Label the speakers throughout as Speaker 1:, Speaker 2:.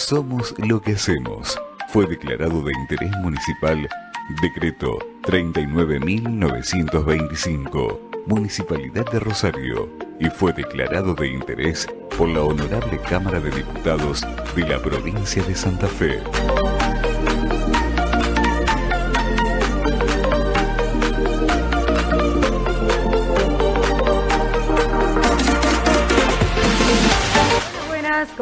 Speaker 1: Somos lo que hacemos. Fue declarado de interés municipal Decreto 39.925, Municipalidad de Rosario, y fue declarado de interés por la Honorable Cámara de Diputados de la provincia de Santa Fe.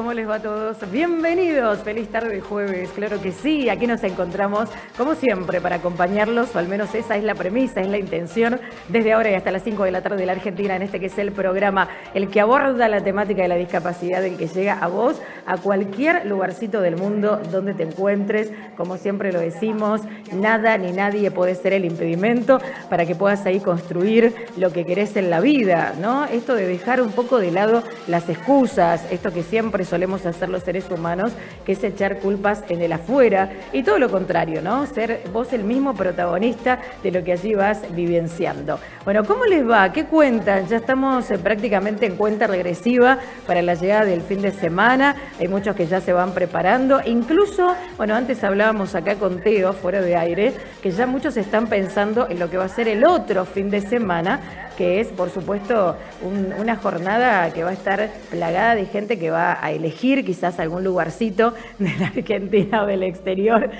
Speaker 2: ¿Cómo les va a todos? Bienvenidos, feliz tarde de jueves, claro que sí, aquí nos encontramos como siempre para acompañarlos, o al menos esa es la premisa, es la intención, desde ahora y hasta las 5 de la tarde de la Argentina, en este que es el programa, el que aborda la temática de la discapacidad, el que llega a vos, a cualquier lugarcito del mundo donde te encuentres, como siempre lo decimos, nada ni nadie puede ser el impedimento para que puedas ahí construir lo que querés en la vida, ¿no? Esto de dejar un poco de lado las excusas, esto que siempre solemos hacer los seres humanos, que es echar culpas en el afuera y todo lo contrario, ¿no? Ser vos el mismo protagonista de lo que allí vas vivenciando. Bueno, ¿cómo les va? ¿Qué cuentan? Ya estamos eh, prácticamente en cuenta regresiva para la llegada del fin de semana. Hay muchos que ya se van preparando. Incluso, bueno, antes hablábamos acá con Teo, fuera de aire, que ya muchos están pensando en lo que va a ser el otro fin de semana que es, por supuesto, una jornada que va a estar plagada de gente que va a elegir quizás algún lugarcito de la Argentina o del exterior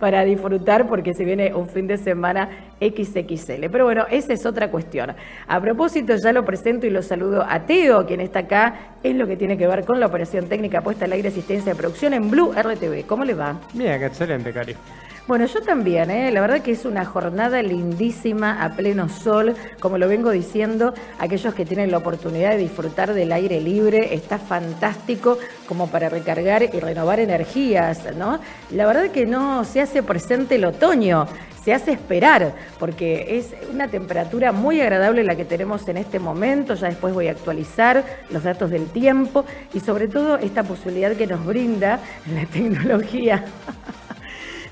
Speaker 2: para disfrutar porque se viene un fin de semana XXL. Pero bueno, esa es otra cuestión. A propósito, ya lo presento y lo saludo a Teo, quien está acá, es lo que tiene que ver con la operación técnica puesta al aire asistencia de producción en Blue RTV. ¿Cómo le va?
Speaker 3: Bien, excelente, Cari.
Speaker 2: Bueno, yo también, ¿eh? la verdad que es una jornada lindísima a pleno sol, como lo vengo diciendo, aquellos que tienen la oportunidad de disfrutar del aire libre, está fantástico como para recargar y renovar energías, ¿no? La verdad que no se hace presente el otoño, se hace esperar, porque es una temperatura muy agradable la que tenemos en este momento, ya después voy a actualizar los datos del tiempo y sobre todo esta posibilidad que nos brinda la tecnología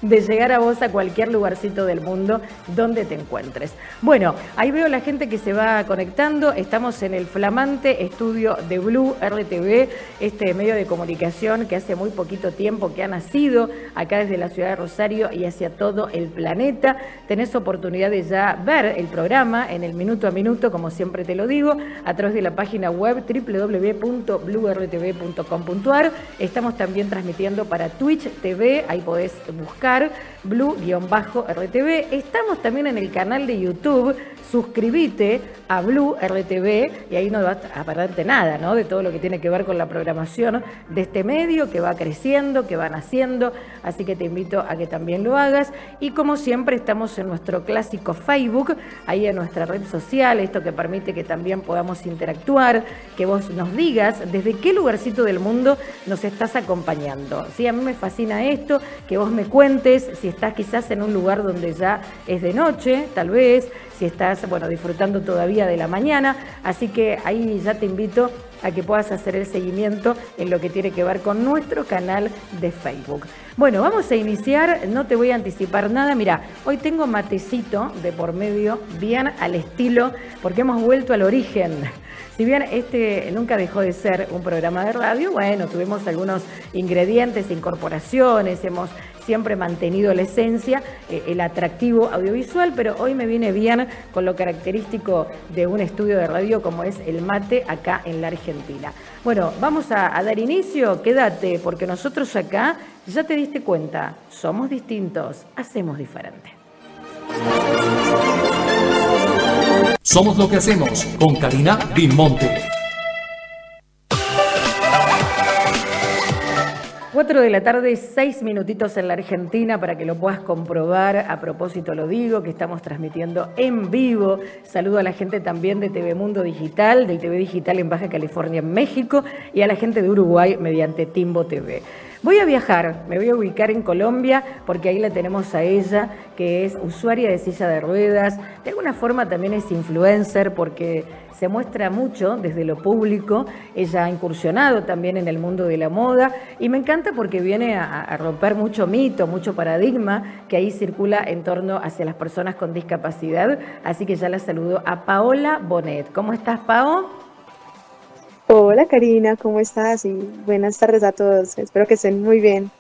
Speaker 2: de llegar a vos a cualquier lugarcito del mundo donde te encuentres. Bueno, ahí veo la gente que se va conectando. Estamos en el flamante estudio de Blue RTV, este medio de comunicación que hace muy poquito tiempo que ha nacido acá desde la ciudad de Rosario y hacia todo el planeta. Tenés oportunidad de ya ver el programa en el minuto a minuto, como siempre te lo digo, a través de la página web www.bluertv.com.ar. Estamos también transmitiendo para Twitch TV, ahí podés buscar blue-rtv. Estamos también en el canal de YouTube. Suscríbete a Blue RTV y ahí no va a perderte nada. De todo lo que tiene que ver con la programación de este medio que va creciendo, que va naciendo. Así que te invito a que también lo hagas. Y como siempre, estamos en nuestro clásico Facebook, ahí en nuestra red social, esto que permite que también podamos interactuar, que vos nos digas desde qué lugarcito del mundo nos estás acompañando. Sí, a mí me fascina esto, que vos me cuentes si estás quizás en un lugar donde ya es de noche, tal vez, si estás, bueno, disfrutando todavía de la mañana. Así que ahí ya te invito a que puedas hacer el seguimiento en lo que tiene que ver con nuestro canal de Facebook. Bueno, vamos a iniciar, no te voy a anticipar nada, mira, hoy tengo matecito de por medio, bien al estilo, porque hemos vuelto al origen. Si bien este nunca dejó de ser un programa de radio, bueno, tuvimos algunos ingredientes, incorporaciones, hemos siempre mantenido la esencia, eh, el atractivo audiovisual, pero hoy me viene bien con lo característico de un estudio de radio como es el mate acá en la Argentina. Bueno, vamos a, dar inicio, quédate, porque nosotros acá, ya te diste cuenta, somos distintos, hacemos diferente.
Speaker 4: Somos lo que hacemos con Karina Monte.
Speaker 2: 4 de la tarde, 6 minutitos en la Argentina para que lo puedas comprobar. A propósito lo digo, que estamos transmitiendo en vivo. Saludo a la gente también de TV Mundo Digital, del TV Digital en Baja California, en México, y a la gente de Uruguay mediante Timbo TV. Voy a viajar, me voy a ubicar en Colombia porque ahí la tenemos a ella, que es usuaria de silla de ruedas. De alguna forma también es influencer porque se muestra mucho desde lo público. Ella ha incursionado también en el mundo de la moda y me encanta porque viene a, romper mucho mito, mucho paradigma que ahí circula en torno hacia las personas con discapacidad. Así que ya la saludo a Paola Bonet. ¿Cómo estás, Pao?
Speaker 3: Hola Karina, ¿cómo estás? Y buenas tardes a todos. Espero que estén muy bien.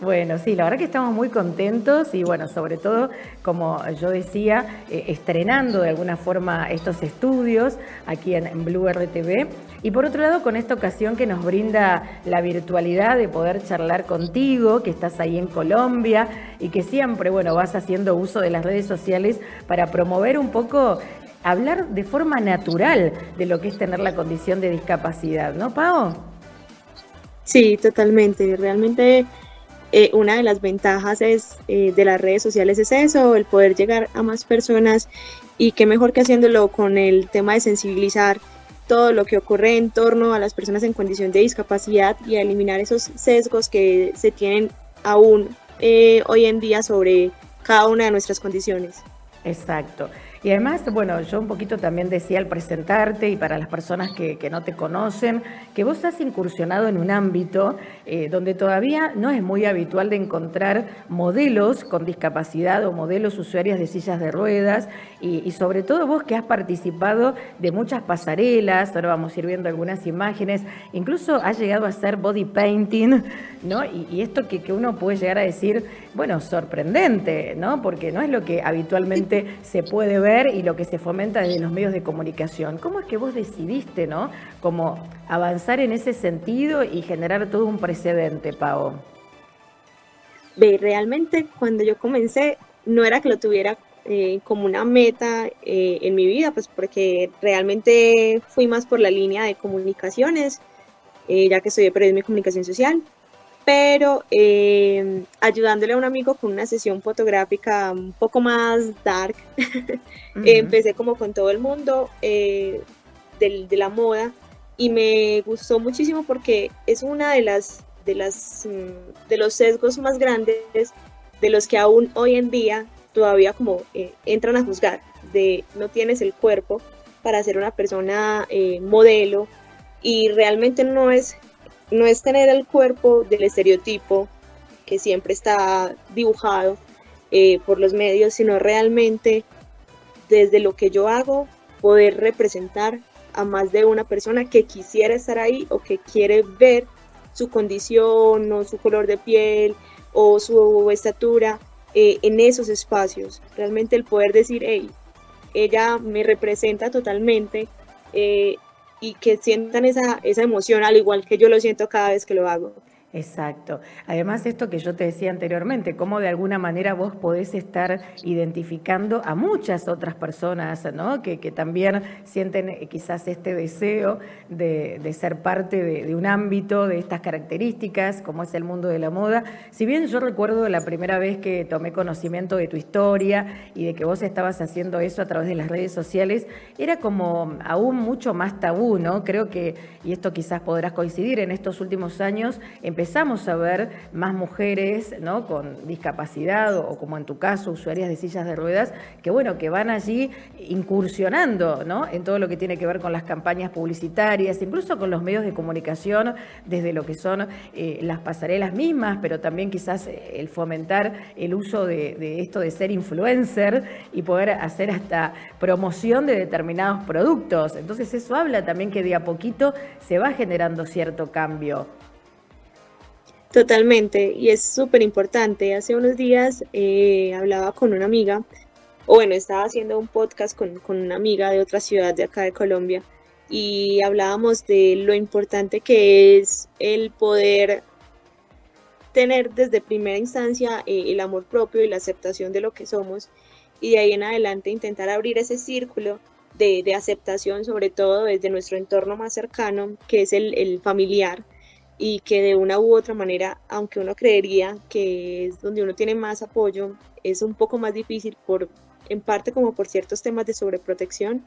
Speaker 2: Bueno, sí, la verdad que estamos muy contentos y bueno, sobre todo, como yo decía, eh, estrenando de alguna forma estos estudios aquí en, Blue RTV. Y por otro lado, con esta ocasión que nos brinda la virtualidad de poder charlar contigo, que estás ahí en Colombia y que siempre, bueno, vas haciendo uso de las redes sociales para promover un poco hablar de forma natural de lo que es tener la condición de discapacidad, ¿no, Pau?
Speaker 3: Sí, totalmente. Realmente eh, una de las ventajas es, eh, de las redes sociales es eso, el poder llegar a más personas y qué mejor que haciéndolo con el tema de sensibilizar todo lo que ocurre en torno a las personas en condición de discapacidad y a eliminar esos sesgos que se tienen aún eh, hoy en día sobre cada una de nuestras condiciones.
Speaker 2: Exacto. Y además, bueno, yo un poquito también decía al presentarte y para las personas que, no te conocen, que vos has incursionado en un ámbito eh, donde todavía no es muy habitual de encontrar modelos con discapacidad o modelos usuarias de sillas de ruedas y, sobre todo vos que has participado de muchas pasarelas, ahora vamos a ir viendo algunas imágenes, incluso has llegado a hacer body painting, ¿no? Y, esto que, que uno puede llegar a decir, bueno, sorprendente, ¿no? Porque no es lo que habitualmente se puede ver y lo que se fomenta desde los medios de comunicación. ¿Cómo es que vos decidiste, no? Como avanzar en ese sentido y generar todo un precedente, Pau.
Speaker 3: Ve, realmente cuando yo comencé no era que lo tuviera eh, como una meta eh, en mi vida, pues porque realmente fui más por la línea de comunicaciones, eh, ya que estudié periodismo y comunicación social pero eh, ayudándole a un amigo con una sesión fotográfica un poco más dark, empecé como con todo el mundo eh, de, la moda y me gustó muchísimo porque es una de las de las mm, de los sesgos más grandes de los que aún hoy en día todavía como eh, entran a juzgar de no tienes el cuerpo para ser una persona modelo y realmente no es no es tener el cuerpo del estereotipo que siempre está dibujado eh, por los medios, sino realmente desde lo que yo hago poder representar a más de una persona que quisiera estar ahí o que quiere ver su condición o su color de piel o su estatura eh, en esos espacios. Realmente el poder decir, hey, ella me representa totalmente, eh, y que sientan esa, esa emoción al igual que yo lo siento cada vez que lo hago.
Speaker 2: Exacto. Además, esto que yo te decía anteriormente, cómo de alguna manera vos podés estar identificando a muchas otras personas, ¿no? Que, también sienten eh, quizás este deseo de, ser parte de, un ámbito de estas características, como es el mundo de la moda. Si bien yo recuerdo la primera vez que tomé conocimiento de tu historia y de que vos estabas haciendo eso a través de las redes sociales, era como aún mucho más tabú, ¿no? Creo que, y esto quizás podrás coincidir, en estos últimos años, empezamos a ver más mujeres ¿no? con discapacidad o, como en tu caso, usuarias de sillas de ruedas, que bueno, que van allí incursionando ¿no? en todo lo que tiene que ver con las campañas publicitarias, incluso con los medios de comunicación, desde lo que son eh, las pasarelas mismas, pero también quizás eh, el fomentar el uso de, de esto de ser influencer y poder hacer hasta promoción de determinados productos. Entonces eso habla también que de a poquito se va generando cierto cambio.
Speaker 3: Totalmente, y es súper importante. Hace unos días eh, hablaba con una amiga, o bueno, estaba haciendo un podcast con, con, una amiga de otra ciudad de acá de Colombia, y hablábamos de lo importante que es el poder tener desde primera instancia eh, el amor propio y la aceptación de lo que somos, y de ahí en adelante intentar abrir ese círculo de, de aceptación, sobre todo desde nuestro entorno más cercano, que es el, el familiar y que de una u otra manera, aunque uno creería que es donde uno tiene más apoyo, es un poco más difícil por, en parte como por ciertos temas de sobreprotección,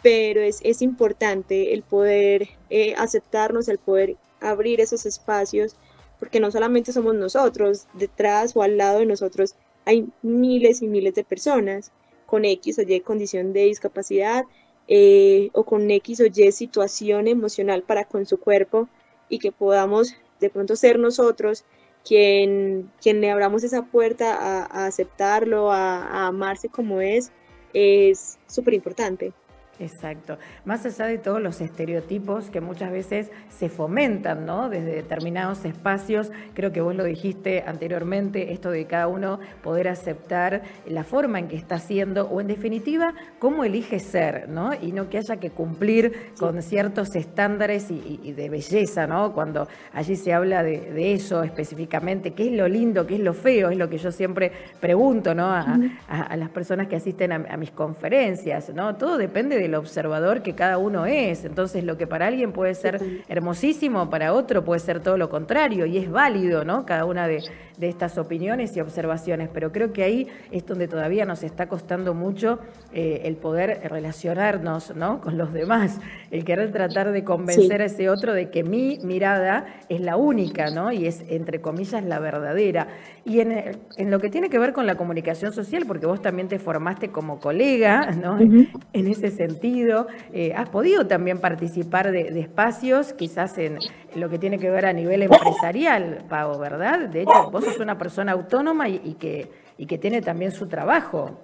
Speaker 3: pero es, es importante el poder eh, aceptarnos, el poder abrir esos espacios, porque no solamente somos nosotros, detrás o al lado de nosotros hay miles y miles de personas con X o Y condición de discapacidad eh, o con X o Y situación emocional para con su cuerpo y que podamos de pronto ser nosotros quien, quien le abramos esa puerta a, aceptarlo, a, amarse como es, es súper importante.
Speaker 2: Exacto. Más allá de todos los estereotipos que muchas veces se fomentan, ¿no? Desde determinados espacios, creo que vos lo dijiste anteriormente, esto de cada uno poder aceptar la forma en que está haciendo o en definitiva cómo elige ser, ¿no? Y no que haya que cumplir con ciertos estándares y, de belleza, ¿no? Cuando allí se habla de, eso específicamente, qué es lo lindo, qué es lo feo, es lo que yo siempre pregunto, ¿no? A, las personas que asisten a, a mis conferencias, ¿no? Todo depende de el observador que cada uno es. Entonces, lo que para alguien puede ser hermosísimo, para otro puede ser todo lo contrario, y es válido, ¿no? Cada una de, de estas opiniones y observaciones. Pero creo que ahí es donde todavía nos está costando mucho eh, el poder relacionarnos, ¿no? Con los demás, el querer tratar de convencer a ese otro de que mi mirada es la única, ¿no? Y es, entre comillas, la verdadera. Y en, en lo que tiene que ver con la comunicación social, porque vos también te formaste como colega, ¿no? En ese sentido eh, has podido también participar de, espacios, quizás en, lo que tiene que ver a nivel empresarial, Pau, ¿verdad? De hecho, vos sos una persona autónoma y, que, y que tiene también su trabajo.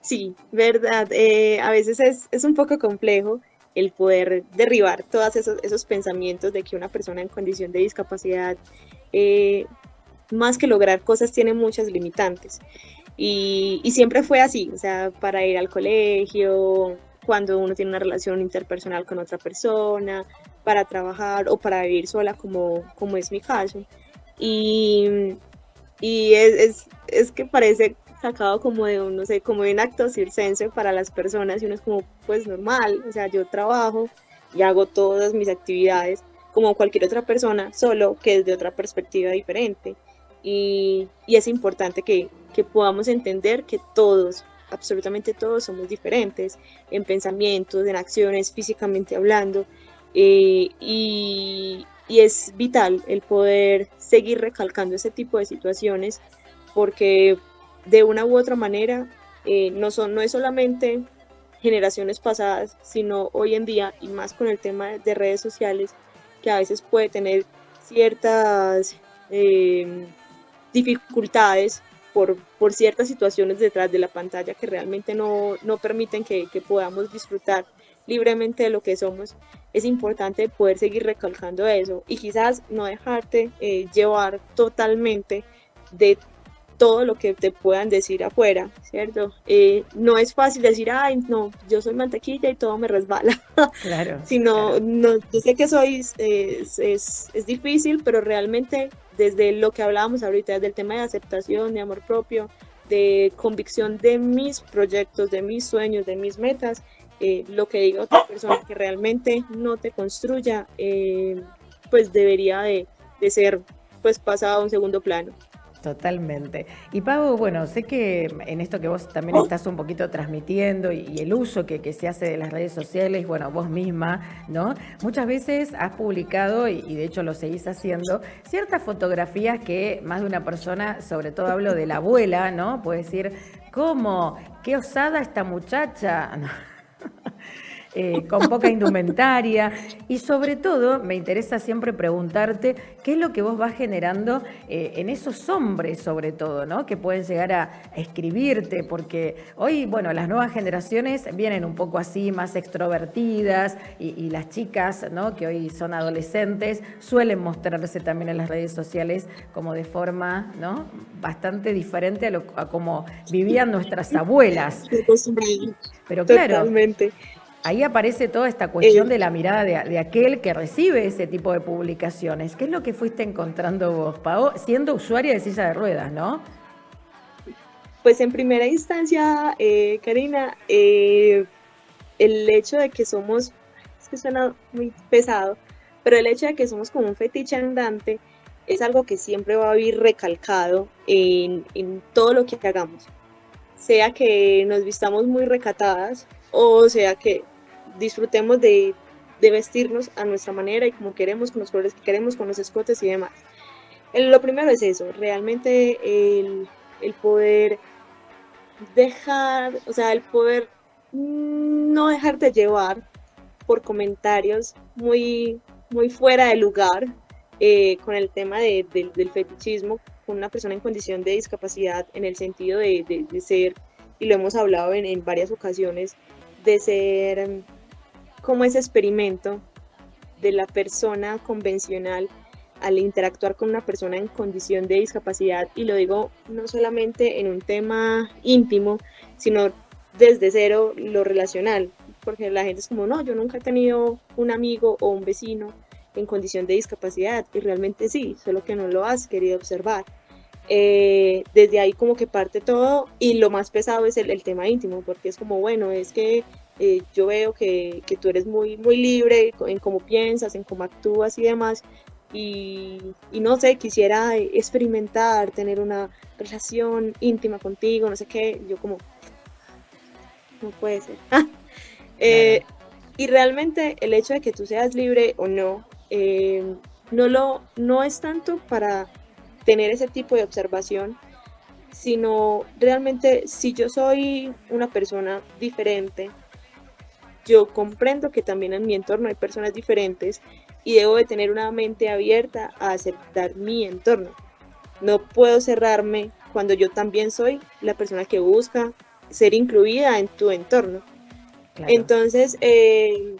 Speaker 3: Sí, verdad. Eh, a veces es, un poco complejo el poder derribar todos esos, pensamientos de que una persona en condición de discapacidad, eh, más que lograr cosas, tiene muchas limitantes. Y, siempre fue así, o sea, para ir al colegio, cuando uno tiene una relación interpersonal con otra persona, para trabajar o para vivir sola, como, como es mi caso. Y, y es, es, que parece sacado como de un, no sé, como de un acto circense para las personas y uno es como, pues normal, o sea, yo trabajo y hago todas mis actividades como cualquier otra persona, solo que desde otra perspectiva diferente. Y, es importante que, que podamos entender que todos, absolutamente todos somos diferentes en pensamientos, en acciones, físicamente hablando, eh, y, y, es vital el poder seguir recalcando ese tipo de situaciones porque de una u otra manera eh, no, son, no es solamente generaciones pasadas, sino hoy en día y más con el tema de redes sociales que a veces puede tener ciertas eh, dificultades por, por ciertas situaciones detrás de la pantalla que realmente no, no permiten que, que, podamos disfrutar libremente de lo que somos, es importante poder seguir recalcando eso y quizás no dejarte eh, llevar totalmente de todo lo que te puedan decir afuera, ¿cierto? Eh, no es fácil decir, ay, no, yo soy mantequilla y todo me resbala. Claro. Sino, no, yo sé que soy, es, es, es, difícil, pero realmente desde lo que hablábamos ahorita, desde el tema de aceptación, de amor propio, de convicción de mis proyectos, de mis sueños, de mis metas, eh, lo que diga otra persona que realmente no te construya, eh, pues debería de, de ser pues pasado a un segundo plano.
Speaker 2: Totalmente. Y Pablo, bueno, sé que en esto que vos también estás un poquito transmitiendo y, el uso que, se hace de las redes sociales, bueno, vos misma, ¿no? Muchas veces has publicado, y, y, de hecho lo seguís haciendo, ciertas fotografías que más de una persona, sobre todo hablo de la abuela, ¿no? Puede decir, ¿cómo? ¿Qué osada esta muchacha? Eh, con poca indumentaria y sobre todo me interesa siempre preguntarte qué es lo que vos vas generando eh, en esos hombres sobre todo, ¿no? Que pueden llegar a, escribirte porque hoy, bueno, las nuevas generaciones vienen un poco así más extrovertidas y, las chicas, ¿no? Que hoy son adolescentes suelen mostrarse también en las redes sociales como de forma, ¿no? Bastante diferente a, lo, a como vivían nuestras abuelas. Pero claro, Totalmente ahí aparece toda esta cuestión de la mirada de, aquel que recibe ese tipo de publicaciones. ¿Qué es lo que fuiste encontrando vos, Pao, siendo usuaria de silla de ruedas, no?
Speaker 3: Pues en primera instancia, eh, Karina, eh, el hecho de que somos, es que suena muy pesado, pero el hecho de que somos como un fetiche andante es algo que siempre va a vivir recalcado en, en todo lo que hagamos. Sea que nos vistamos muy recatadas, o sea que disfrutemos de, vestirnos a nuestra manera y como queremos, con los colores que queremos, con los escotes y demás. lo primero es eso, realmente el, poder dejar, o sea, el poder no dejarte llevar por comentarios muy, muy fuera de lugar eh, con el tema del fetichismo con una persona en condición de discapacidad en el sentido de, ser, y lo hemos hablado en varias ocasiones, de ser como ese experimento de la persona convencional al interactuar con una persona en condición de discapacidad, y lo digo no solamente en un tema íntimo, sino desde cero lo relacional, porque la gente es como, no, yo nunca he tenido un amigo o un vecino en condición de discapacidad, y realmente sí, solo que no lo has querido observar. Eh, desde ahí como que parte todo y lo más pesado es el, tema íntimo, porque es como, bueno, es que eh, yo veo que, que, tú eres muy, muy libre en cómo piensas, en cómo actúas y demás, y, y, no sé, quisiera experimentar, tener una relación íntima contigo, no sé qué, yo como, no puede ser. Eh, y realmente el hecho de que tú seas libre o no, eh, no, lo, no es tanto para tener ese tipo de observación, sino realmente si yo soy una persona diferente, yo comprendo que también en mi entorno hay personas diferentes y debo de tener una mente abierta a aceptar mi entorno. No puedo cerrarme cuando yo también soy la persona que busca ser incluida en tu entorno. Entonces, eh,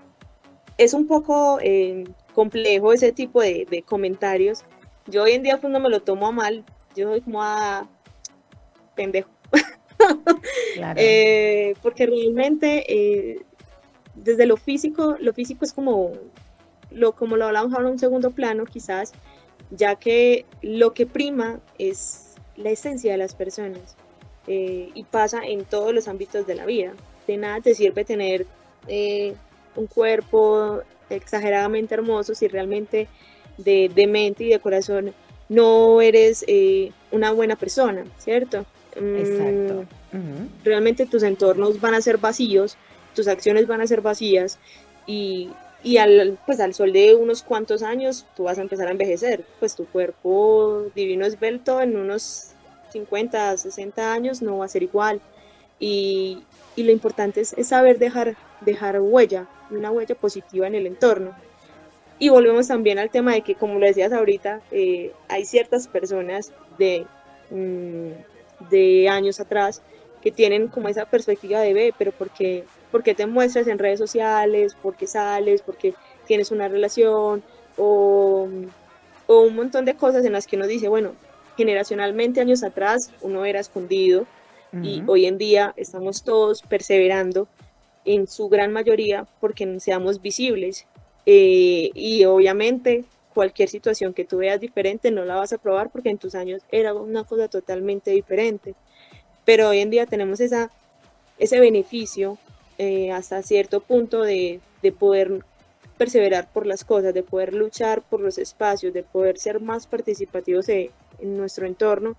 Speaker 3: es un poco eh, complejo ese tipo de, comentarios. Yo hoy en día pues no me lo tomo a mal, yo soy como a pendejo. Eh, porque realmente desde lo físico, lo físico es como lo, como lo hablamos ahora en un segundo plano quizás, ya que lo que prima es la esencia de las personas eh, y pasa en todos los ámbitos de la vida. De nada te sirve tener eh, un cuerpo exageradamente hermoso si realmente de, de mente y de corazón no eres eh, una buena persona, ¿cierto?
Speaker 2: Exacto.
Speaker 3: Mm, realmente tus entornos van a ser vacíos, tus acciones van a ser vacías y y al, pues al sol de unos cuantos años tú vas a empezar a envejecer, pues tu cuerpo divino esbelto en unos 50, 60 años no va a ser igual. Y, y lo importante es, saber dejar, dejar huella, una huella positiva en el entorno. Y volvemos también al tema de que, como lo decías ahorita, eh, hay ciertas personas de, mm, de años atrás que tienen como esa perspectiva de ve, pero porque porque te muestras en redes sociales, porque sales, porque tienes una relación o, un montón de cosas en las que uno dice, bueno, generacionalmente años atrás uno era escondido y hoy en día estamos todos perseverando en su gran mayoría porque seamos visibles eh, y obviamente cualquier situación que tú veas diferente no la vas a probar porque en tus años era una cosa totalmente diferente. Pero hoy en día tenemos esa, ese beneficio eh, hasta cierto punto de, poder perseverar por las cosas, de poder luchar por los espacios, de poder ser más participativos en nuestro entorno.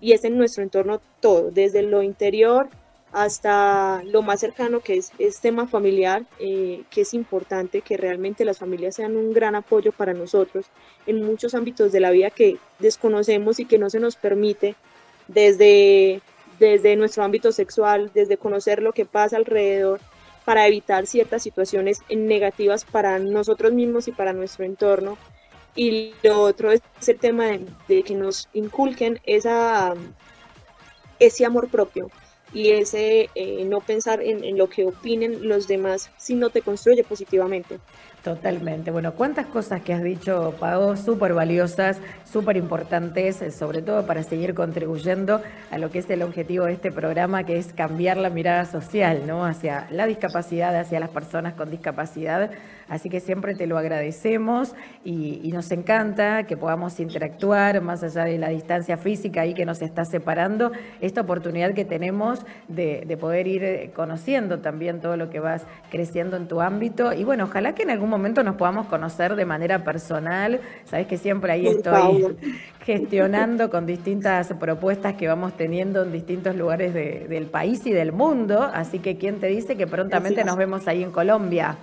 Speaker 3: Y es en nuestro entorno todo, desde lo interior hasta lo más cercano que es, es tema familiar, eh, que es importante que realmente las familias sean un gran apoyo para nosotros en muchos ámbitos de la vida que desconocemos y que no se nos permite desde desde nuestro ámbito sexual, desde conocer lo que pasa alrededor para evitar ciertas situaciones negativas para nosotros mismos y para nuestro entorno. Y lo otro es el tema de, que nos inculquen esa, ese amor propio y ese eh, no pensar en, en, lo que opinen los demás, si no te construye positivamente.
Speaker 2: Totalmente. Bueno, cuántas cosas que has dicho, Pago, súper valiosas, súper importantes, eh, sobre todo para seguir contribuyendo a lo que es el objetivo de este programa, que es cambiar la mirada social, ¿no? Hacia la discapacidad, hacia las personas con discapacidad. Así que siempre te lo agradecemos y, nos encanta que podamos interactuar más allá de la distancia física ahí que nos está separando, esta oportunidad que tenemos de, de poder ir eh, conociendo también todo lo que vas creciendo en tu ámbito. Y bueno, ojalá que en algún momento nos podamos conocer de manera personal. Sabes que siempre ahí estoy gestionando con distintas propuestas que vamos teniendo en distintos lugares del país y del mundo. Así que, ¿quién te dice que prontamente nos vemos ahí en Colombia?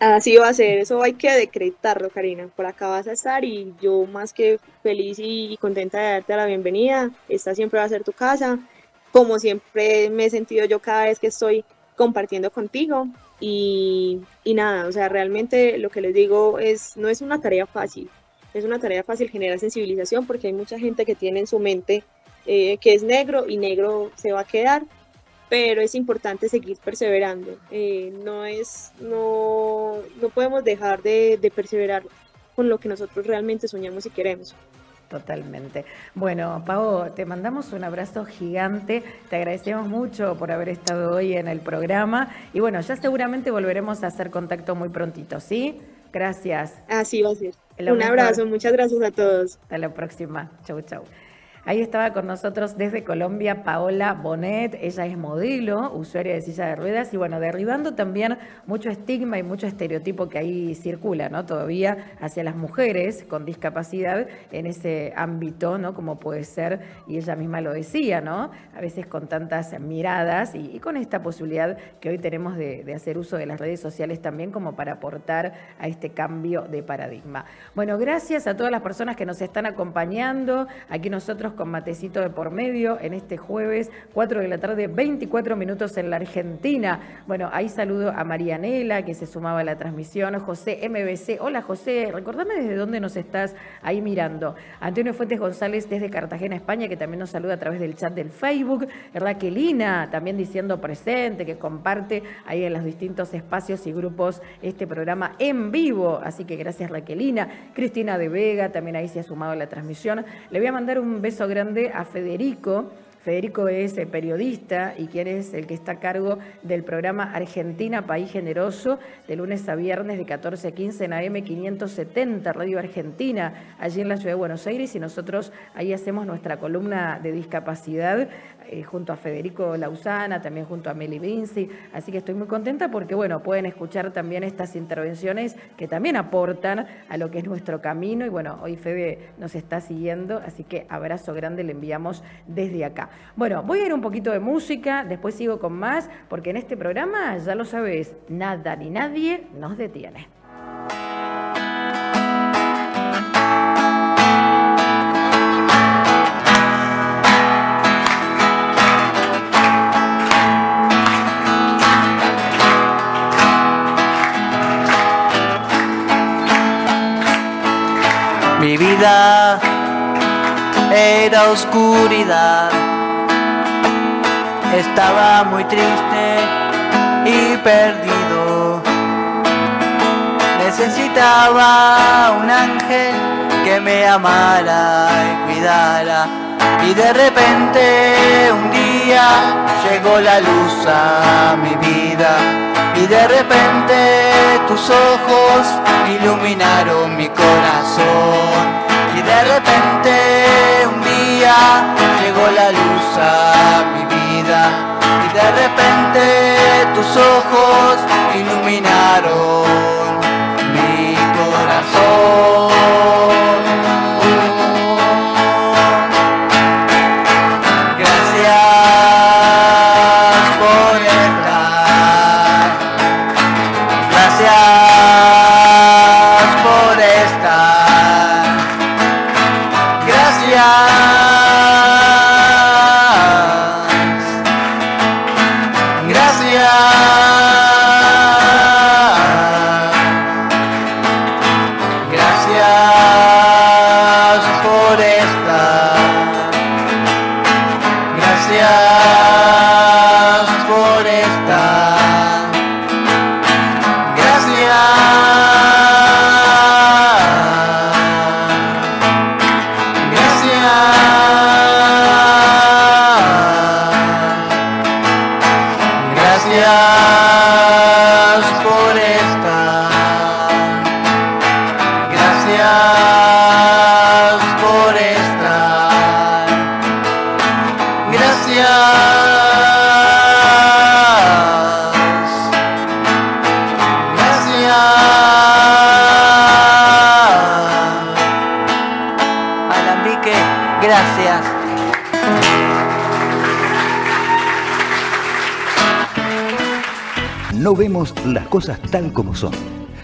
Speaker 3: Así va a ser, eso hay que decretarlo, Karina. Por acá vas a estar y yo más que feliz y contenta de darte la bienvenida. Esta siempre va a ser tu casa. Como siempre me he sentido yo cada vez que estoy compartiendo contigo. Y, nada, o sea, realmente lo que les digo es, no es una tarea fácil, es una tarea fácil generar sensibilización porque hay mucha gente que tiene en su mente eh, que es negro y negro se va a quedar, pero es importante seguir perseverando. Eh, no es, no, no podemos dejar de, de perseverar con lo que nosotros realmente soñamos y queremos.
Speaker 2: Totalmente. Bueno, Pau, te mandamos un abrazo gigante, te agradecemos mucho por haber estado hoy en el programa y bueno, ya seguramente volveremos a hacer contacto muy prontito, ¿sí? Gracias.
Speaker 3: Así va a ser. Un abrazo, muchas gracias a todos.
Speaker 2: Hasta la próxima. Chau, chau. Ahí estaba con nosotros desde Colombia Paola Bonet, ella es modelo, usuaria de silla de ruedas y bueno, derribando también mucho estigma y mucho estereotipo que ahí circula, ¿no? Todavía hacia las mujeres con discapacidad en ese ámbito, ¿no? Como puede ser, y ella misma lo decía, ¿no? A veces con tantas miradas y, con esta posibilidad que hoy tenemos de, de hacer uso de las redes sociales también como para aportar a este cambio de paradigma. Bueno, gracias a todas las personas que nos están acompañando. Aquí nosotros con matecito de por medio en este jueves, 4 de la tarde, 24 minutos en la Argentina. Bueno, ahí saludo a Marianela que se sumaba a la transmisión, José MBC. Hola José, recordame desde dónde nos estás ahí mirando. Antonio Fuentes González desde Cartagena, España, que también nos saluda a través del chat del Facebook. Raquelina también diciendo presente, que comparte ahí en los distintos espacios y grupos este programa en vivo. Así que gracias Raquelina. Cristina de Vega también ahí se ha sumado a la transmisión. Le voy a mandar un beso grande a Federico. Federico es eh, periodista y quien es el que está a cargo del programa Argentina País Generoso de lunes a viernes de 14 a 15 en AM 570 Radio Argentina, allí en la ciudad de Buenos Aires y nosotros ahí hacemos nuestra columna de discapacidad eh, junto a Federico Lausana, también junto a Meli Vinci. Así que estoy muy contenta porque, bueno, pueden escuchar también estas intervenciones que también aportan a lo que es nuestro camino. Y bueno, hoy Fede nos está siguiendo, así que abrazo grande le enviamos desde acá. Bueno, voy a ir un poquito de música, después sigo con más, porque en este programa, ya lo sabes, nada ni nadie nos detiene.
Speaker 5: Vida era oscuridad, estaba muy triste y perdido. Necesitaba un ángel que me amara y cuidara. Y de repente un día llegó la luz a mi vida. Y de repente tus ojos iluminaron mi corazón. De repente un día llegó la luz a mi vida. Y de repente tus ojos iluminaron
Speaker 1: cosas tal como son,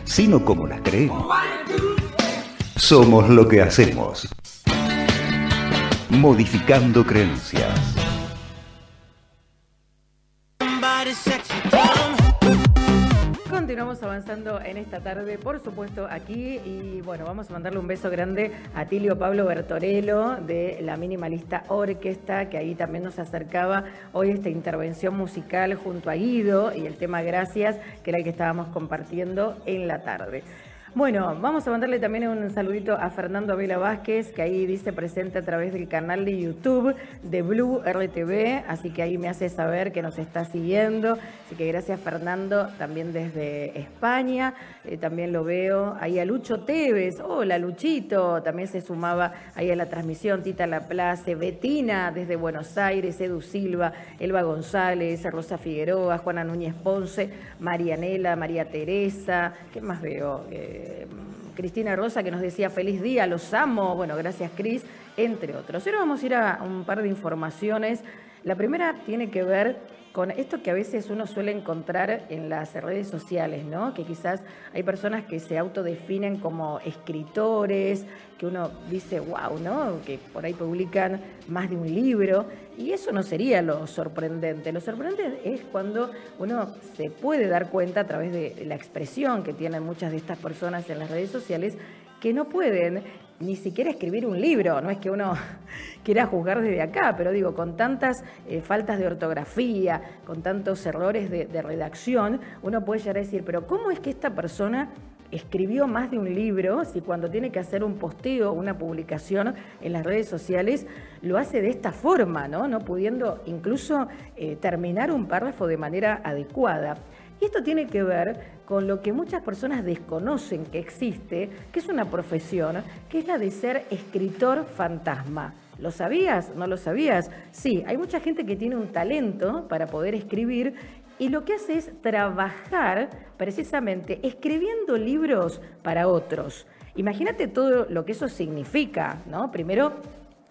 Speaker 1: sino como las creemos. Somos lo que hacemos. Modificando creencias.
Speaker 2: Continuamos avanzando en esta tarde, por supuesto, aquí. Y bueno, vamos a mandarle un beso grande a Tilio Pablo Bertorello de la Minimalista Orquesta, que ahí también nos acercaba hoy esta intervención musical junto a Guido y el tema Gracias, que era el que estábamos compartiendo en la tarde. Bueno, vamos a mandarle también un saludito a Fernando Vela Vázquez, que ahí dice presente a través del canal de YouTube de Blue RTV, así que ahí me hace saber que nos está siguiendo. Así que gracias Fernando, también desde España. Eh, también lo veo ahí a Lucho Tevez. Hola Luchito, también se sumaba ahí a la transmisión Tita Laplace, Betina desde Buenos Aires, Edu Silva, Elba González, Rosa Figueroa, Juana Núñez Ponce, Marianela, María Teresa. ¿Qué más veo? Eh, Cristina Rosa que nos decía feliz día, los amo, bueno, gracias Cris, entre otros. Ahora vamos a ir a un par de informaciones. La primera tiene que ver con esto que a veces uno suele encontrar en las redes sociales, ¿no? Que quizás hay personas que se autodefinen como escritores, que uno dice, wow, ¿no? Que por ahí publican más de un libro. Y eso no sería lo sorprendente. Lo sorprendente es cuando uno se puede dar cuenta a través de la expresión que tienen muchas de estas personas en las redes sociales que no pueden ni siquiera escribir un libro, no es que uno quiera juzgar desde acá, pero digo, con tantas eh, faltas de ortografía, con tantos errores de, redacción, uno puede llegar a decir, pero ¿cómo es que esta persona escribió más de un libro, si cuando tiene que hacer un posteo, una publicación en las redes sociales, lo hace de esta forma, ¿no? No pudiendo incluso eh, terminar un párrafo de manera adecuada. Y esto tiene que ver con lo que muchas personas desconocen que existe, que es una profesión, que es la de ser escritor fantasma. ¿Lo sabías? ¿No lo sabías? Sí, hay mucha gente que tiene un talento para poder escribir y lo que hace es trabajar precisamente escribiendo libros para otros. Imagínate todo lo que eso significa, ¿no? Primero,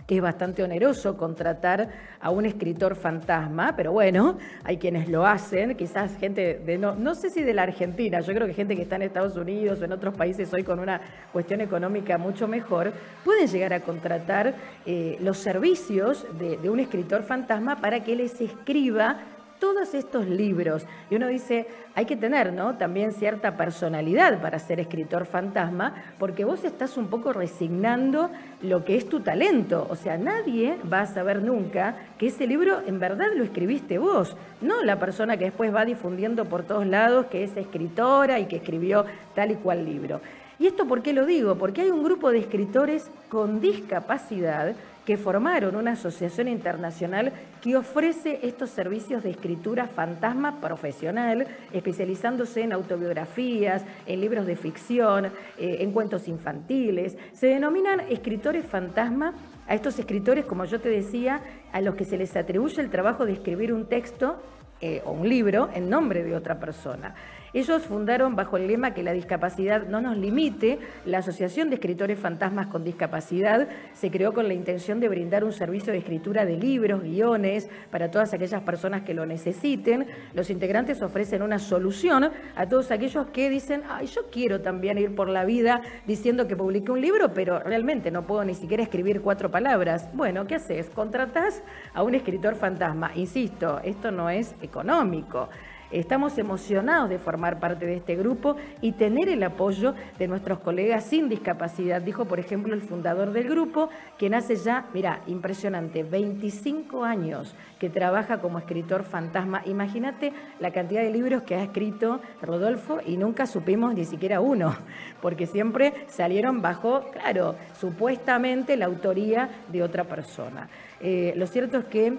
Speaker 2: que es bastante oneroso contratar a un escritor fantasma, pero bueno, hay quienes lo hacen, quizás gente de no, no sé si de la Argentina, yo creo que gente que está en Estados Unidos o en otros países hoy con una cuestión económica mucho mejor, pueden llegar a contratar eh, los servicios de, de un escritor fantasma para que les escriba todos estos libros. Y uno dice, hay que tener ¿no? también cierta personalidad para ser escritor fantasma, porque vos estás un poco resignando lo que es tu talento. O sea, nadie va a saber nunca que ese libro en verdad lo escribiste vos, no la persona que después va difundiendo por todos lados que es escritora y que escribió tal y cual libro. ¿Y esto por qué lo digo? Porque hay un grupo de escritores con discapacidad que formaron una asociación internacional que ofrece estos servicios de escritura fantasma profesional, especializándose en autobiografías, en libros de ficción, eh, en cuentos infantiles. Se denominan escritores fantasma a estos escritores, como yo te decía, a los que se les atribuye el trabajo de escribir un texto eh, o un libro en nombre de otra persona. Ellos fundaron bajo el lema que la discapacidad no nos limite. La Asociación de Escritores Fantasmas con Discapacidad se creó con la intención de brindar un servicio de escritura de libros, guiones, para todas aquellas personas que lo necesiten. Los integrantes ofrecen una solución a todos aquellos que dicen, ay, yo quiero también ir por la vida diciendo que publiqué un libro, pero realmente no puedo ni siquiera escribir cuatro palabras. Bueno, ¿qué haces? Contratás a un escritor fantasma. Insisto, esto no es económico. Estamos emocionados de formar parte de este grupo y tener el apoyo de nuestros colegas sin discapacidad, dijo por ejemplo el fundador del grupo, quien hace ya, mira, impresionante, 25 años que trabaja como escritor fantasma. Imagínate la cantidad de libros que ha escrito Rodolfo y nunca supimos ni siquiera uno, porque siempre salieron bajo, claro, supuestamente la autoría de otra persona. Eh, lo cierto es que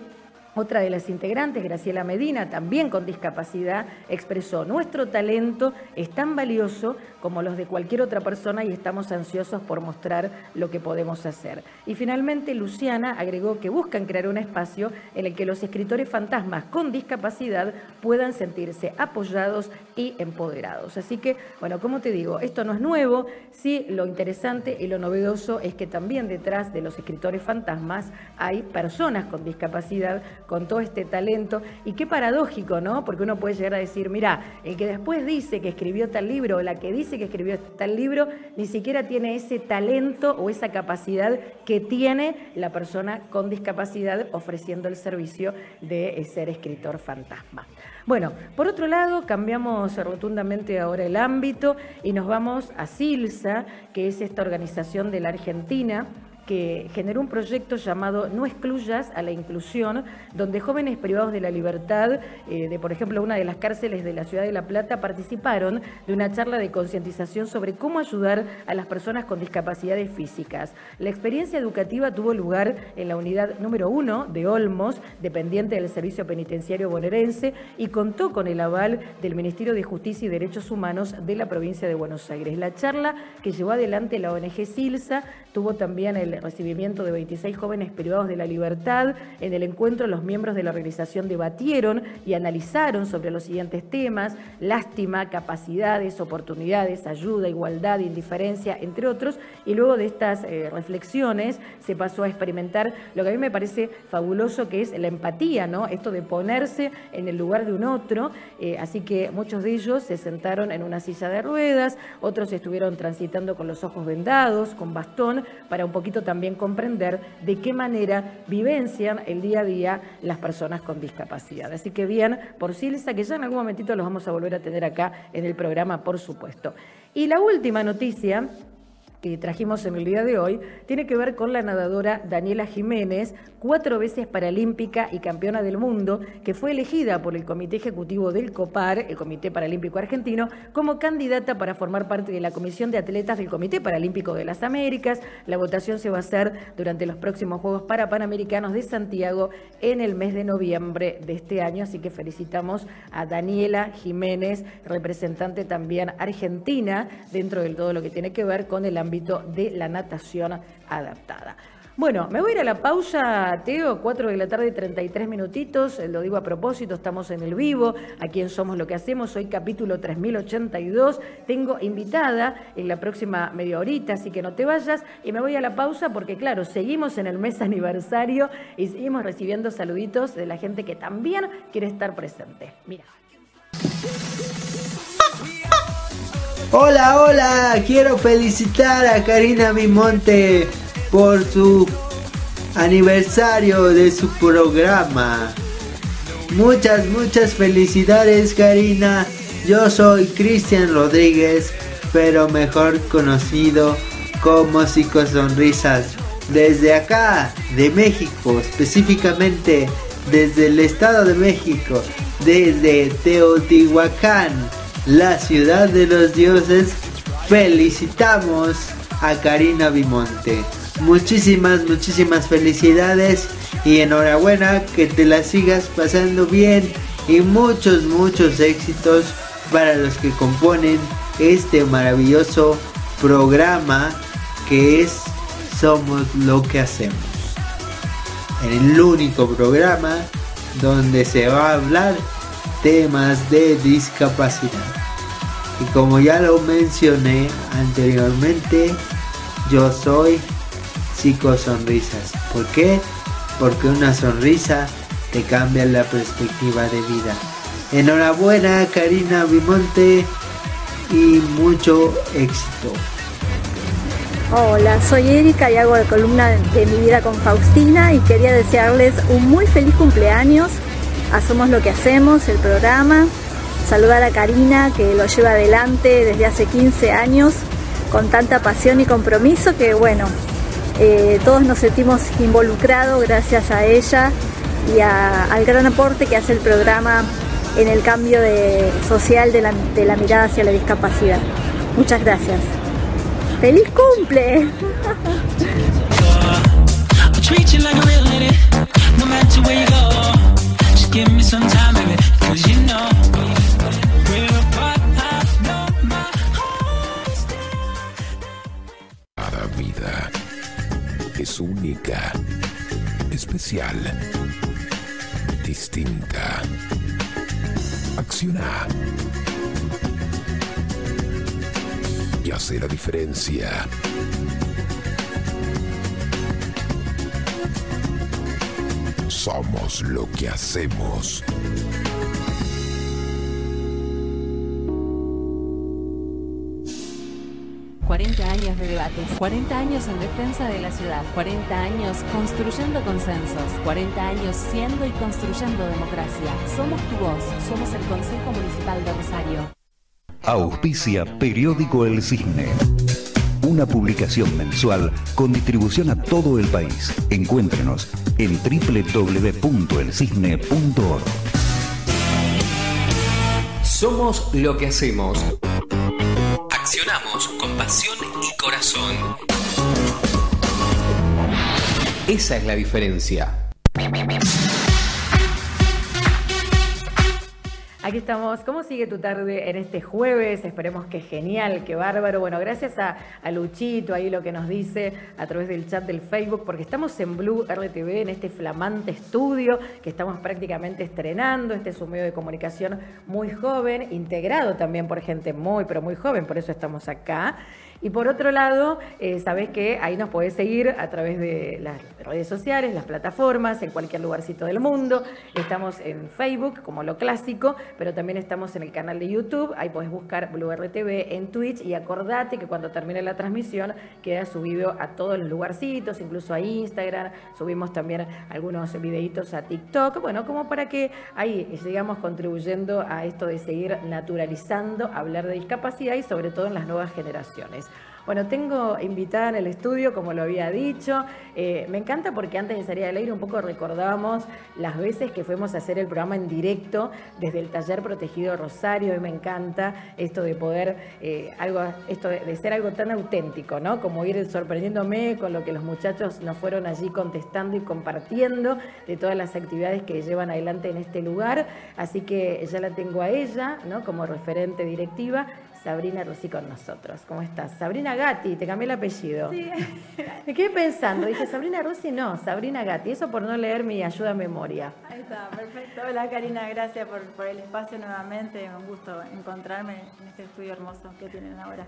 Speaker 2: otra de las integrantes, Graciela Medina, también con discapacidad, expresó, nuestro talento es tan valioso como los de cualquier otra persona y estamos ansiosos por mostrar lo que podemos hacer. Y finalmente Luciana agregó que buscan crear un espacio en el que los escritores fantasmas con discapacidad puedan sentirse apoyados y empoderados. Así que, bueno, como te digo, esto no es nuevo, sí lo interesante y lo novedoso es que también detrás de los escritores fantasmas hay personas con discapacidad con todo este talento. Y qué paradójico, ¿no? Porque uno puede llegar a decir, mira, el que después dice que escribió tal libro o la que dice que escribió tal libro, ni siquiera tiene ese talento o esa capacidad que tiene la persona con discapacidad ofreciendo el servicio de ser escritor fantasma. Bueno, por otro lado, cambiamos rotundamente ahora el ámbito y nos vamos a SILSA, que es esta organización de la Argentina que generó un proyecto llamado No excluyas a la inclusión, donde jóvenes privados de la libertad, eh, de por ejemplo una de las cárceles de la ciudad de La Plata, participaron de una charla de concientización sobre cómo ayudar a las personas con discapacidades físicas. La experiencia educativa tuvo lugar en la unidad número uno de Olmos, dependiente del Servicio Penitenciario Bonaerense, y contó con el aval del Ministerio de Justicia y Derechos Humanos de la provincia de Buenos Aires. La charla que llevó adelante la ONG Silsa tuvo también el recibimiento de 26 jóvenes privados de la libertad. En el encuentro los miembros de la organización debatieron y analizaron sobre los siguientes temas, lástima, capacidades, oportunidades, ayuda, igualdad, indiferencia, entre otros. Y luego de estas eh, reflexiones se pasó a experimentar lo que a mí me parece fabuloso, que es la empatía, ¿no? Esto de ponerse en el lugar de un otro. Eh, así que muchos de ellos se sentaron en una silla de ruedas, otros estuvieron transitando con los ojos vendados, con bastón, para un poquito también comprender de qué manera vivencian el día a día las personas con discapacidad. Así que bien, por Silsa, que ya en algún momentito los vamos a volver a tener acá en el programa, por supuesto. Y la última noticia que trajimos en el día de hoy tiene que ver con la nadadora Daniela Jiménez, cuatro veces paralímpica y campeona del mundo, que fue elegida por el Comité Ejecutivo del COPAR, el Comité Paralímpico Argentino, como candidata para formar parte de la Comisión de Atletas del Comité Paralímpico de las Américas. La votación se va a hacer durante los próximos Juegos Parapanamericanos de Santiago en el mes de noviembre de este año, así que felicitamos a Daniela Jiménez, representante también argentina dentro de todo lo que tiene que ver con el ámbito de la natación adaptada. Bueno, me voy a ir a la pausa, Teo, 4 de la tarde, 33 minutitos, eh, lo digo a propósito, estamos en el vivo, aquí en Somos lo que hacemos, hoy capítulo 3082, tengo invitada en la próxima media horita, así que no te vayas, y me voy a la pausa porque claro, seguimos en el mes aniversario y seguimos recibiendo saluditos de la gente que también quiere estar presente. Mira.
Speaker 6: Hola, hola, quiero felicitar a Karina Mimonte por su aniversario de su programa. Muchas, muchas felicidades Karina. Yo soy Cristian Rodríguez, pero mejor conocido como Psicosonrisas. Desde acá, de México, específicamente desde el Estado de México, desde Teotihuacán, la ciudad de los dioses, felicitamos a Karina Bimonte. Muchísimas, muchísimas felicidades y enhorabuena que te la sigas pasando bien y muchos, muchos éxitos para los que componen este maravilloso programa que es Somos lo que hacemos. El único programa donde se va a hablar temas de discapacidad. Y como ya lo mencioné anteriormente, yo soy psicosonrisas. ¿Por qué? Porque una sonrisa te cambia la perspectiva de vida. Enhorabuena Karina Bimonte y mucho éxito.
Speaker 7: Hola, soy Erika y hago la columna de mi vida con Faustina y quería desearles un muy feliz cumpleaños a Somos lo que hacemos, el programa. Saludar a Karina que lo lleva adelante desde hace 15 años con tanta pasión y compromiso que bueno, eh, todos nos sentimos involucrados gracias a ella y al gran aporte que hace el programa en el cambio social de la mirada hacia la discapacidad. Muchas gracias. ¡Feliz cumple!
Speaker 1: Cada vida es única, especial, distinta. Acciona. Y hace la diferencia.
Speaker 8: Somos lo que hacemos.
Speaker 9: ...40 años de debates, 40 años en defensa de la ciudad, 40 años construyendo consensos, 40 años siendo y construyendo democracia. Somos tu voz, somos el Consejo Municipal de Rosario.
Speaker 1: Auspicia Periódico El Cisne. Una publicación mensual con distribución a todo el país. Encuéntrenos en www.elcisne.org.
Speaker 10: Somos lo que hacemos. Accionamos con pasión y corazón. Esa es la diferencia.
Speaker 2: Aquí estamos. ¿Cómo sigue tu tarde en este jueves? Esperemos que genial, que bárbaro. Bueno, gracias a, a, Luchito, ahí lo que nos dice a través del chat del Facebook, porque estamos en Blue RTV, en este flamante estudio que estamos prácticamente estrenando. Este es un medio de comunicación muy joven, integrado también por gente muy, pero muy joven, por eso estamos acá. Y por otro lado, eh, sabes que ahí nos podés seguir a través de las redes sociales, las plataformas, en cualquier lugarcito del mundo. Estamos en Facebook como lo clásico, pero también estamos en el canal de YouTube. Ahí podés buscar Blue RTV en Twitch y acordate que cuando termine la transmisión queda subido a todos los lugarcitos, incluso a Instagram. Subimos también algunos videitos a TikTok. Bueno, como para que ahí sigamos contribuyendo a esto de seguir naturalizando, hablar de discapacidad y sobre todo en las nuevas generaciones. Bueno, tengo invitada en el estudio, como lo había dicho. Eh, me encanta porque antes de salir al aire un poco recordábamos las veces que fuimos a hacer el programa en directo desde el taller protegido Rosario y me encanta esto de poder, eh, algo, esto de, de, ser algo tan auténtico, ¿no? Como ir sorprendiéndome con lo que los muchachos nos fueron allí contestando y compartiendo de todas las actividades que llevan adelante en este lugar. Así que ya la tengo a ella, ¿no? Como referente directiva. Sabrina Rossi con nosotros. ¿Cómo estás? Sabrina Gatti, te cambié el apellido.
Speaker 11: Sí.
Speaker 2: Me quedé pensando, dije Sabrina Rossi, no, Sabrina Gatti. Eso por no leer mi ayuda a memoria.
Speaker 11: Ahí está, perfecto. Hola Karina, gracias por, por el espacio nuevamente. Un gusto encontrarme en este estudio hermoso que tienen ahora.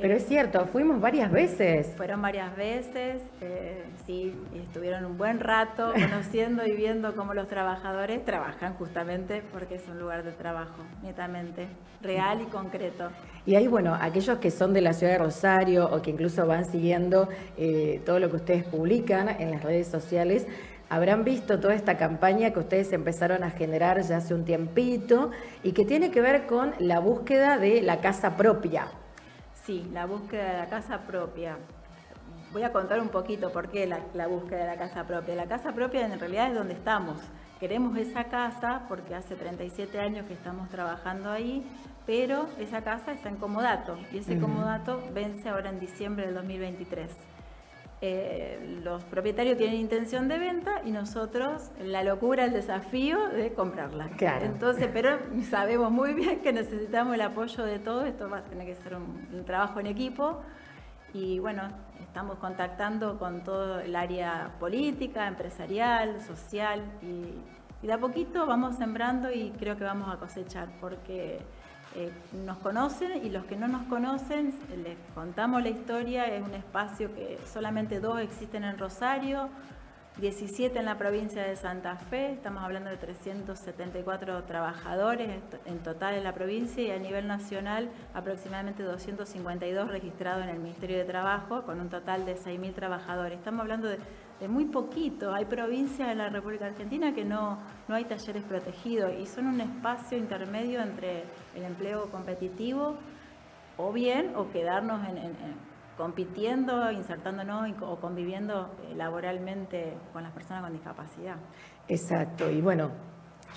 Speaker 2: Pero es cierto, fuimos varias veces.
Speaker 11: Fueron varias veces, eh, sí, estuvieron un buen rato conociendo y viendo cómo los trabajadores trabajan justamente porque es un lugar de trabajo, netamente, real y concreto.
Speaker 2: Y ahí, bueno, aquellos que son de la ciudad de Rosario o que incluso van siguiendo eh, todo lo que ustedes publican en las redes sociales, habrán visto toda esta campaña que ustedes empezaron a generar ya hace un tiempito y que tiene que ver con la búsqueda de la casa propia.
Speaker 11: Sí, la búsqueda de la casa propia. Voy a contar un poquito por qué la, la, búsqueda de la casa propia. La casa propia en realidad es donde estamos. Queremos esa casa porque hace 37 años que estamos trabajando ahí, pero esa casa está en comodato y ese uh -huh. comodato vence ahora en diciembre del 2023. Eh, los propietarios tienen intención de venta y nosotros la locura, el desafío de comprarla.
Speaker 2: Claro.
Speaker 11: Entonces, pero sabemos muy bien que necesitamos el apoyo de todo, esto va a tener que ser un, un trabajo en equipo y bueno, estamos contactando con todo el área política, empresarial, social y, y de a poquito vamos sembrando y creo que vamos a cosechar porque eh, nos conocen y los que no nos conocen les contamos la historia, es un espacio que solamente dos existen en Rosario, 17 en la provincia de Santa Fe, estamos hablando de 374 trabajadores en total en la provincia y a nivel nacional aproximadamente 252 registrados en el Ministerio de Trabajo con un total de 6.000 trabajadores. Estamos hablando de, de, muy poquito, hay provincias en la República Argentina que no, no hay talleres protegidos y son un espacio intermedio entre el empleo competitivo o bien o quedarnos en, en, en compitiendo, insertándonos o conviviendo eh, laboralmente con las personas con discapacidad.
Speaker 2: Exacto, y bueno,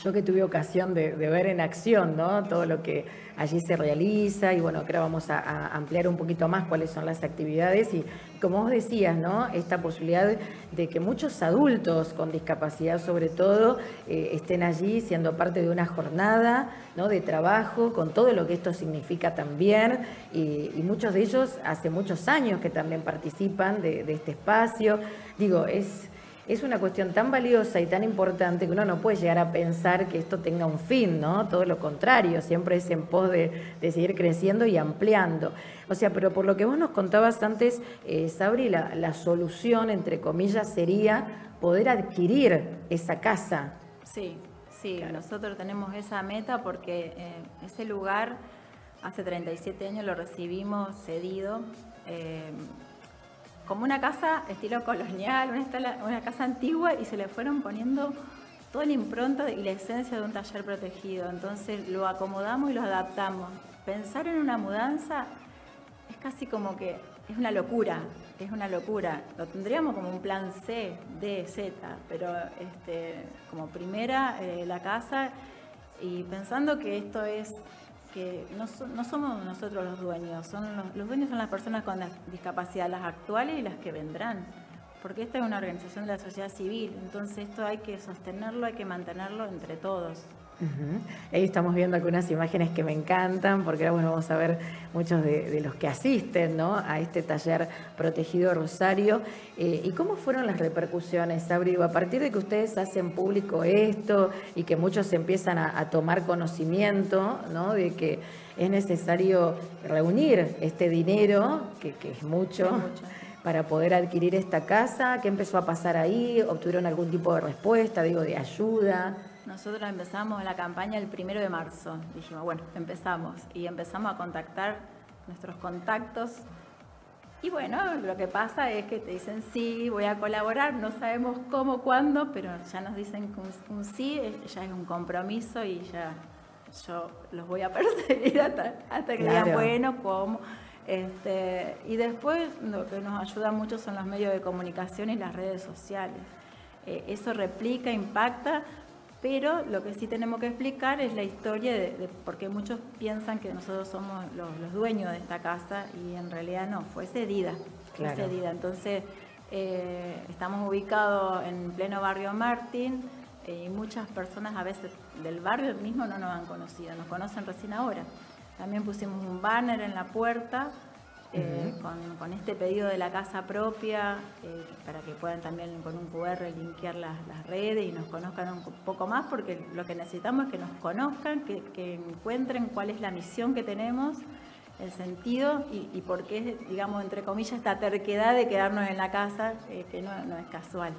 Speaker 2: yo que tuve ocasión de, ver en acción ¿no? todo lo que allí se realiza y bueno, creo vamos a, ampliar un poquito más cuáles son las actividades y como vos decías, ¿no? esta posibilidad de que muchos adultos con discapacidad sobre todo eh, estén allí siendo parte de una jornada ¿no? de trabajo con todo lo que esto significa también y, muchos de ellos hace muchos años que también participan de este espacio. Digo, es es una cuestión tan valiosa y tan importante que uno no puede llegar a pensar que esto tenga un fin, ¿no? Todo lo contrario, siempre es en pos de, seguir creciendo y ampliando. O sea, pero por lo que vos nos contabas antes, eh, Sabri, la, solución, entre comillas, sería poder adquirir esa casa.
Speaker 11: Sí, sí, nosotros tenemos esa meta porque eh, ese lugar hace 37 años lo recibimos cedido. Eh, como una casa estilo colonial, una, casa antigua y se le fueron poniendo toda la impronta y la esencia de un taller protegido. Entonces lo acomodamos y lo adaptamos. Pensar en una mudanza es casi como que es una locura, es una locura. Lo tendríamos como un plan C, D, Z, pero este, como primera eh, la casa y pensando que esto es que no, somos nosotros los dueños, son los, dueños son las personas con discapacidad, las actuales y las que vendrán, porque esta es una organización de la sociedad civil, entonces esto hay que sostenerlo, hay que mantenerlo entre todos.
Speaker 2: Ahí estamos viendo algunas imágenes que me encantan, porque ahora bueno, vamos a ver muchos de, los que asisten ¿no? a este taller protegido Rosario. Eh, ¿Y cómo fueron las repercusiones, Abrigo? A partir de que ustedes hacen público esto y que muchos empiezan a, tomar conocimiento ¿no? de que es necesario reunir este dinero, que, es mucho. para poder adquirir esta casa, ¿qué empezó a pasar ahí? ¿Obtuvieron algún tipo de respuesta, digo, de ayuda?
Speaker 11: Nosotros empezamos la campaña el primero de marzo. Dijimos, bueno, empezamos. Y empezamos a contactar nuestros contactos. Y bueno, lo que pasa es que te dicen sí, voy a colaborar, no sabemos cómo, cuándo, pero ya nos dicen que un, sí ya es un compromiso y ya yo los voy a perseguir hasta, que digan, bueno, cómo. Este, y después lo que nos ayuda mucho son los medios de comunicación y las redes sociales. Eh, eso replica, impacta, pero lo que sí tenemos que explicar es la historia de, porque muchos piensan que nosotros somos los, dueños de esta casa y en realidad no, fue cedida, fue cedida. Entonces eh, estamos ubicados en pleno barrio Martín eh, y muchas personas a veces del barrio mismo no nos han conocido, nos conocen recién ahora. También pusimos un banner en la puerta eh, con, este pedido de la casa propia, eh, para que puedan también con un QR linkear las, redes y nos conozcan un poco más, porque lo que necesitamos es que nos conozcan, que, encuentren cuál es la misión que tenemos, el sentido y, por qué, digamos, entre comillas, esta terquedad de quedarnos en la casa, eh, que no es casual.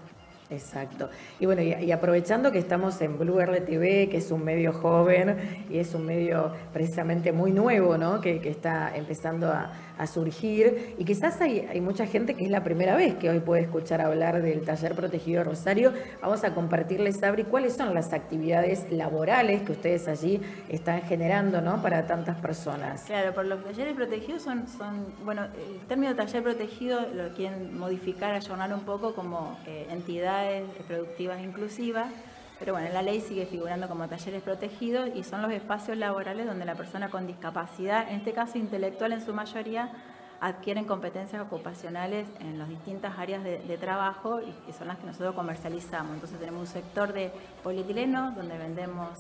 Speaker 2: Exacto. Y bueno, y, aprovechando que estamos en Blue RTV, que es un medio joven y es un medio precisamente muy nuevo, ¿no? Que, está empezando a, surgir. Y quizás hay, mucha gente que es la primera vez que hoy puede escuchar hablar del taller protegido Rosario. Vamos a compartirles, Sabri, cuáles son las actividades laborales que ustedes allí están generando, ¿no? Para tantas personas.
Speaker 11: Claro, por los talleres protegidos son, son bueno, el término taller protegido lo quieren modificar, ayornar un poco como eh, entidad productivas inclusivas, pero bueno, la ley sigue figurando como talleres protegidos y son los espacios laborales donde la persona con discapacidad, en este caso intelectual en su mayoría, adquieren competencias ocupacionales en las distintas áreas de, trabajo y que son las que nosotros comercializamos. Entonces tenemos un sector de polietileno donde vendemos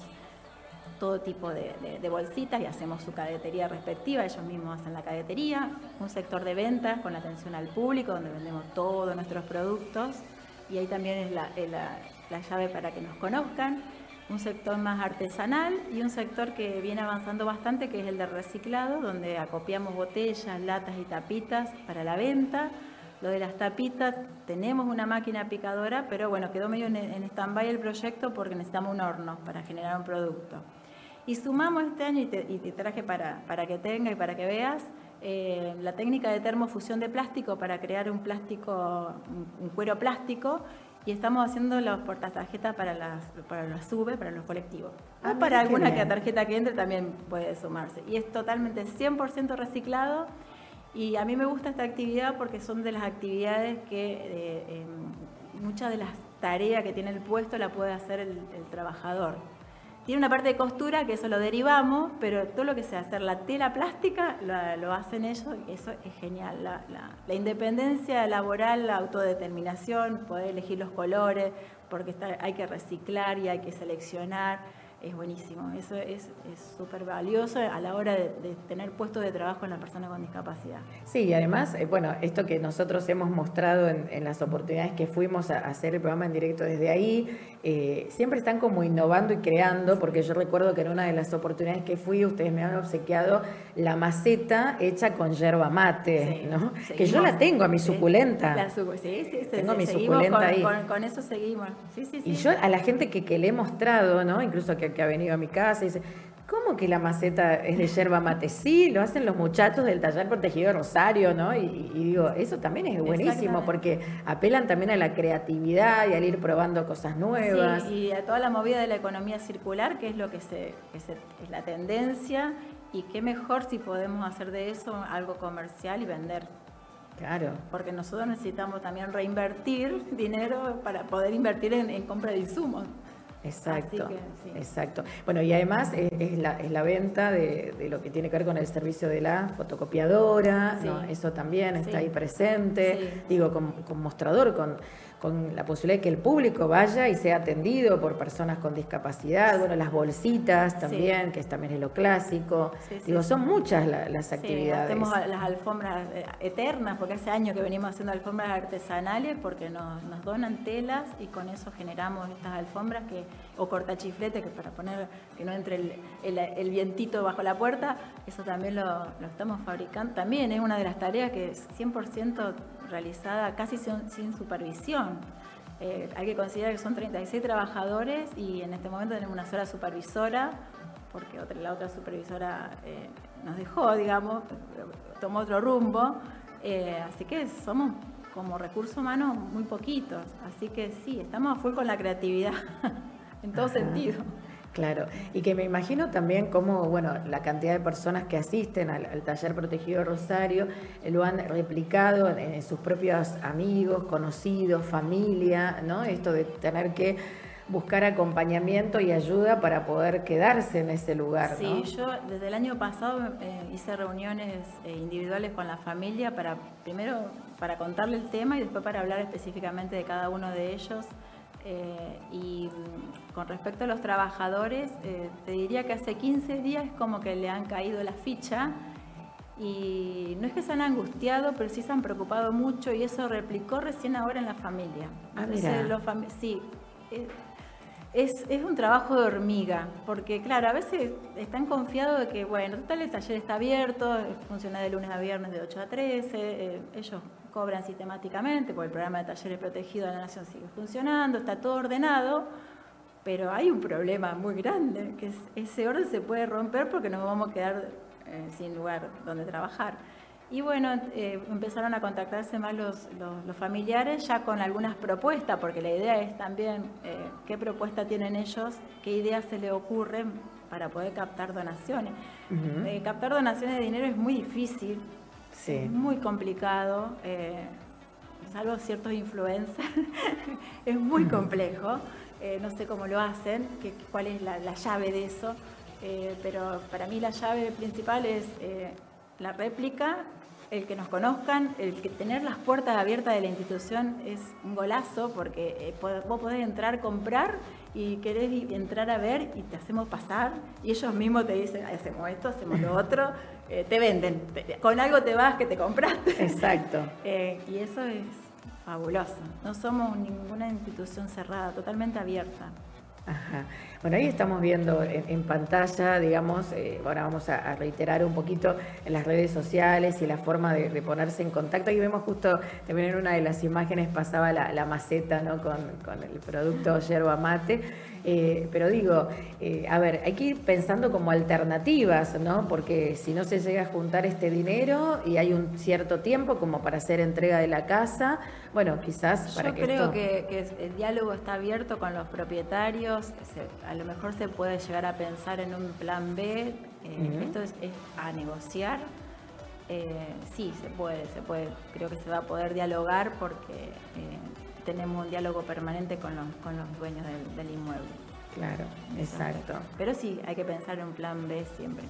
Speaker 11: todo tipo de, bolsitas y hacemos su cadetería respectiva, ellos mismos hacen la cadetería, un sector de ventas con atención al público donde vendemos todos nuestros productos y ahí también es la, llave para que nos conozcan. Un sector más artesanal y un sector que viene avanzando bastante, que es el de reciclado, donde acopiamos botellas, latas y tapitas para la venta. Lo de las tapitas, tenemos una máquina picadora, pero bueno, quedó medio en, stand-by el proyecto porque necesitamos un horno para generar un producto. Y sumamos este año, y te, traje para, para que tenga y para que veas, eh, la técnica de termofusión de plástico para crear un plástico, un, cuero plástico, y estamos haciendo los portatarjetas para las, para SUBE, para los colectivos. Ah, o para alguna que tarjeta que entre también puede sumarse. Y es totalmente 100% reciclado. Y a mí me gusta esta actividad porque son de las actividades que eh, em, muchas de las tareas que tiene el puesto la puede hacer el trabajador. Tiene una parte de costura que eso lo derivamos, pero todo lo que sea hacer la tela plástica lo, hacen ellos y eso es genial. La, independencia laboral, la autodeterminación, poder elegir los colores, porque hay que reciclar y hay que seleccionar. es buenísimo. Eso es súper valioso a la hora de, tener puestos de trabajo en la persona con discapacidad.
Speaker 2: Sí, y además, eh, bueno, esto que nosotros hemos mostrado en las oportunidades que fuimos a, hacer el programa en directo desde ahí, eh, siempre están como innovando y creando, porque yo recuerdo que en una de las oportunidades que fui, ustedes me han obsequiado la maceta hecha con yerba mate, ¿no? Que yo la tengo a mi suculenta.
Speaker 11: La su, sí, sí,
Speaker 2: tengo mi suculenta
Speaker 11: con,
Speaker 2: ahí.
Speaker 11: Con, con, eso seguimos.
Speaker 2: Y yo a la gente que, que le he mostrado, ¿no? Incluso que, que ha venido a mi casa y dice, ¿Cómo que la maceta es de yerba mate? Sí, lo hacen los muchachos del taller protegido de Rosario, ¿no? Y, y digo, eso también es buenísimo porque apelan también a la creatividad y al ir probando cosas nuevas.
Speaker 11: Sí, y a toda la movida de la economía circular, que es lo que, se, que se, es la tendencia, y qué mejor si podemos hacer de eso algo comercial y vender.
Speaker 2: Claro.
Speaker 11: Porque nosotros necesitamos también reinvertir dinero para poder invertir en, en compra de insumos.
Speaker 2: Exacto, que, sí. exacto. Bueno, y además es, es, la, es la, venta de, de, lo que tiene que ver con el servicio de la fotocopiadora, sí. ¿no? eso también está sí. ahí presente, digo, con, con mostrador, con, con la posibilidad de que el público vaya y sea atendido por personas con discapacidad, bueno, las bolsitas también, sí. que también es lo clásico. Sí, Digo, son muchas la, las actividades.
Speaker 11: hacemos las alfombras eh, eternas, porque hace años que venimos haciendo alfombras artesanales, porque nos, nos donan telas y con eso generamos estas alfombras que, o cortachiflete, que para poner que no entre el, el, el vientito bajo la puerta, eso también lo, lo, estamos fabricando. También es una de las tareas que es 100% realizada casi sin, sin supervisión. Eh, hay que considerar que son 36 trabajadores y en este momento tenemos una sola supervisora, porque otra, la otra supervisora eh, nos dejó, digamos, tomó otro rumbo. Eh, así que somos como recurso humano muy poquitos. Así que sí, estamos a full con la creatividad, en todo Ajá. sentido.
Speaker 2: Claro, y que me imagino también cómo, bueno, la cantidad de personas que asisten al, al taller protegido Rosario eh, lo han replicado en, en, sus propios amigos, conocidos, familia, ¿no? Esto de tener que buscar acompañamiento y ayuda para poder quedarse en ese lugar.
Speaker 11: Sí,
Speaker 2: ¿no?
Speaker 11: yo desde el año pasado eh, hice reuniones eh, individuales con la familia para, primero, para contarle el tema y después para hablar específicamente de cada uno de ellos. Eh, y mm, con respecto a los trabajadores, eh, te diría que hace 15 días es como que le han caído la ficha y no es que se han angustiado, pero sí se han preocupado mucho y eso replicó recién ahora en la familia.
Speaker 2: Ah, mira.
Speaker 11: Los fam sí, eh, es, es, un trabajo de hormiga, porque claro, a veces están confiados de que, bueno, total el taller está abierto, funciona de lunes a viernes de 8 a 13, eh, ellos cobran sistemáticamente, porque el programa de talleres protegidos de la Nación sigue funcionando, está todo ordenado, pero hay un problema muy grande, que es, ese orden se puede romper porque nos vamos a quedar eh, sin lugar donde trabajar. Y bueno, eh, empezaron a contactarse más los, los, los, familiares ya con algunas propuestas, porque la idea es también eh, qué propuesta tienen ellos, qué ideas se les ocurren para poder captar donaciones. Uh -huh. eh, captar donaciones de dinero es muy difícil,
Speaker 2: sí.
Speaker 11: es muy complicado, eh, salvo ciertos influencers, es muy complejo, eh, no sé cómo lo hacen, qué, cuál es la, la, llave de eso, pero para mí la llave principal es la réplica el que nos conozcan, el que tener las puertas abiertas de la institución es un golazo porque eh, vos podés entrar, comprar y querés entrar a ver y te hacemos pasar y ellos mismos te dicen, hacemos esto, hacemos lo otro, eh, te venden, te, con algo te vas que te compraste.
Speaker 2: Exacto.
Speaker 11: eh, y eso es fabuloso. No somos ninguna institución cerrada, totalmente abierta.
Speaker 2: Ajá. Bueno, ahí estamos viendo en, en pantalla, digamos, eh, ahora vamos a, reiterar un poquito en las redes sociales y la forma de, ponerse en contacto. Ahí vemos justo, también en una de las imágenes pasaba la, la maceta ¿no? con, con, el producto yerba mate. Eh, pero digo, eh, a ver, hay que ir pensando como alternativas, ¿no? Porque si no se llega a juntar este dinero y hay un cierto tiempo como para hacer entrega de la casa, bueno, quizás para
Speaker 11: Yo
Speaker 2: que
Speaker 11: creo
Speaker 2: esto...
Speaker 11: que, que, el diálogo está abierto con los propietarios, se, a lo mejor se puede llegar a pensar en un plan B, eh, uh -huh. esto es, es, a negociar. Sí, se puede, se puede, creo que se va a poder dialogar porque tenemos un diálogo permanente con los, con los dueños del, del inmueble.
Speaker 2: Claro, exacto.
Speaker 11: Pero sí, hay que pensar en un plan B siempre.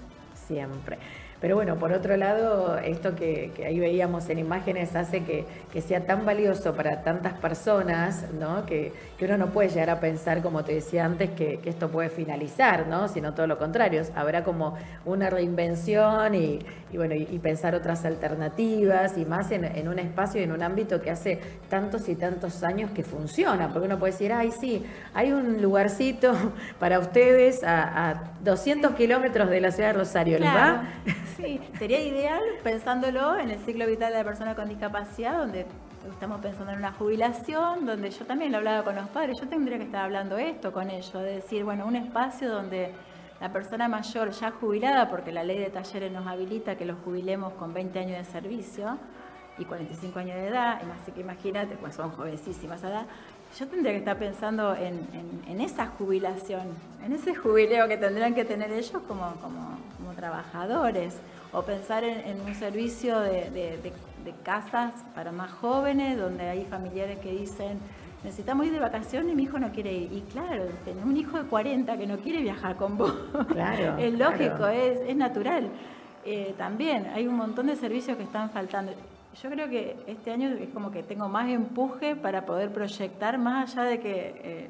Speaker 2: Siempre. Pero bueno, por otro lado, esto que, ahí veíamos en imágenes hace que, sea tan valioso para tantas personas, ¿no? Que, uno no puede llegar a pensar, como te decía antes, que, esto puede finalizar, ¿no? Sino todo lo contrario, habrá como una reinvención y, bueno, y, pensar otras alternativas y más en, un espacio y en un ámbito que hace tantos y tantos años que funciona, porque uno puede decir, ay, sí, hay un lugarcito para ustedes a, 200 kilómetros de la ciudad de Rosario, ¿les va?
Speaker 11: Sí, sería ideal pensándolo en el ciclo vital de la persona con discapacidad, donde estamos pensando en una jubilación, donde yo también lo hablaba con los padres, yo tendría que estar hablando esto con ellos, de decir, bueno, un espacio donde la persona mayor ya jubilada, porque la ley de talleres nos habilita que los jubilemos con 20 años de servicio y 45 años de edad, así que imagínate, pues son jovencísimas edad, yo tendría que estar pensando en, esa jubilación, en ese jubileo que tendrían que tener ellos como, como, trabajadores, o pensar en, un servicio de, casas para más jóvenes, donde hay familiares que dicen, necesitamos ir de vacaciones y mi hijo no quiere ir. Y claro, tener un hijo de 40 que no quiere viajar con vos, claro, es lógico, es, natural. Eh, también hay un montón de servicios que están faltando yo creo que este año es como que tengo más empuje para poder proyectar más allá de que eh,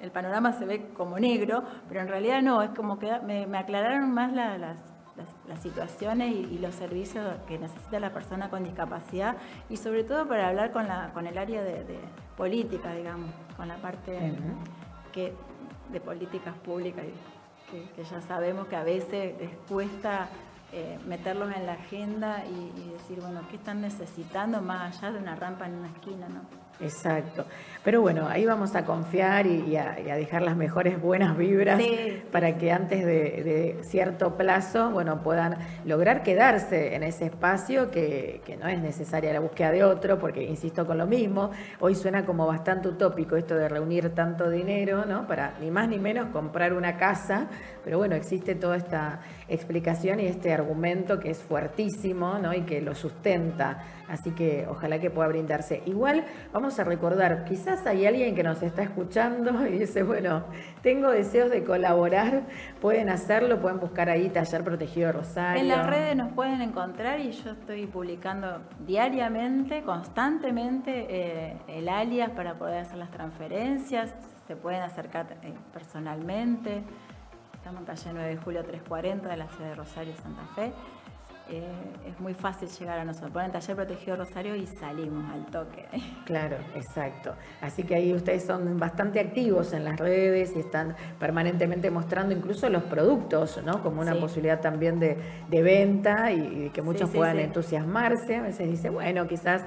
Speaker 11: el panorama se ve como negro, pero en realidad no, es como que me, aclararon más las, las, situaciones y, los servicios que necesita la persona con discapacidad y sobre todo para hablar con, la, con el área de, política, digamos, con la parte que, de políticas públicas, que, que ya sabemos que a veces les cuesta eh, meterlos en la agenda y, decir, bueno, ¿qué están necesitando más allá de una rampa en una esquina? ¿no?
Speaker 2: Exacto. Pero bueno, ahí vamos a confiar y, a, dejar las mejores buenas vibras para que antes de, cierto plazo, bueno, puedan lograr quedarse en ese espacio que, que, no es necesaria la búsqueda de otro, porque insisto con lo mismo, hoy suena como bastante utópico esto de reunir tanto dinero, ¿no? Para ni más ni menos comprar una casa, pero bueno, existe toda esta explicación y este argumento que es fuertísimo, ¿no? Y que lo sustenta. Así que ojalá que pueda brindarse. Igual vamos a recordar, quizás hay alguien que nos está escuchando y dice, bueno, tengo deseos de colaborar, pueden hacerlo, pueden buscar ahí Taller Protegido Rosario.
Speaker 11: En las redes nos pueden encontrar y yo estoy publicando diariamente, constantemente, eh, el alias para poder hacer las transferencias, se pueden acercar eh, personalmente. Estamos en calle 9 de julio 340 de la ciudad de Rosario, Santa Fe. Eh, es muy fácil llegar a nosotros. Ponen taller protegido Rosario y salimos al toque.
Speaker 2: Claro, exacto. Así que ahí ustedes son bastante activos en las redes y están permanentemente mostrando incluso los productos, ¿no? Como una posibilidad también de, venta y, que muchos puedan entusiasmarse. A veces dice, bueno, quizás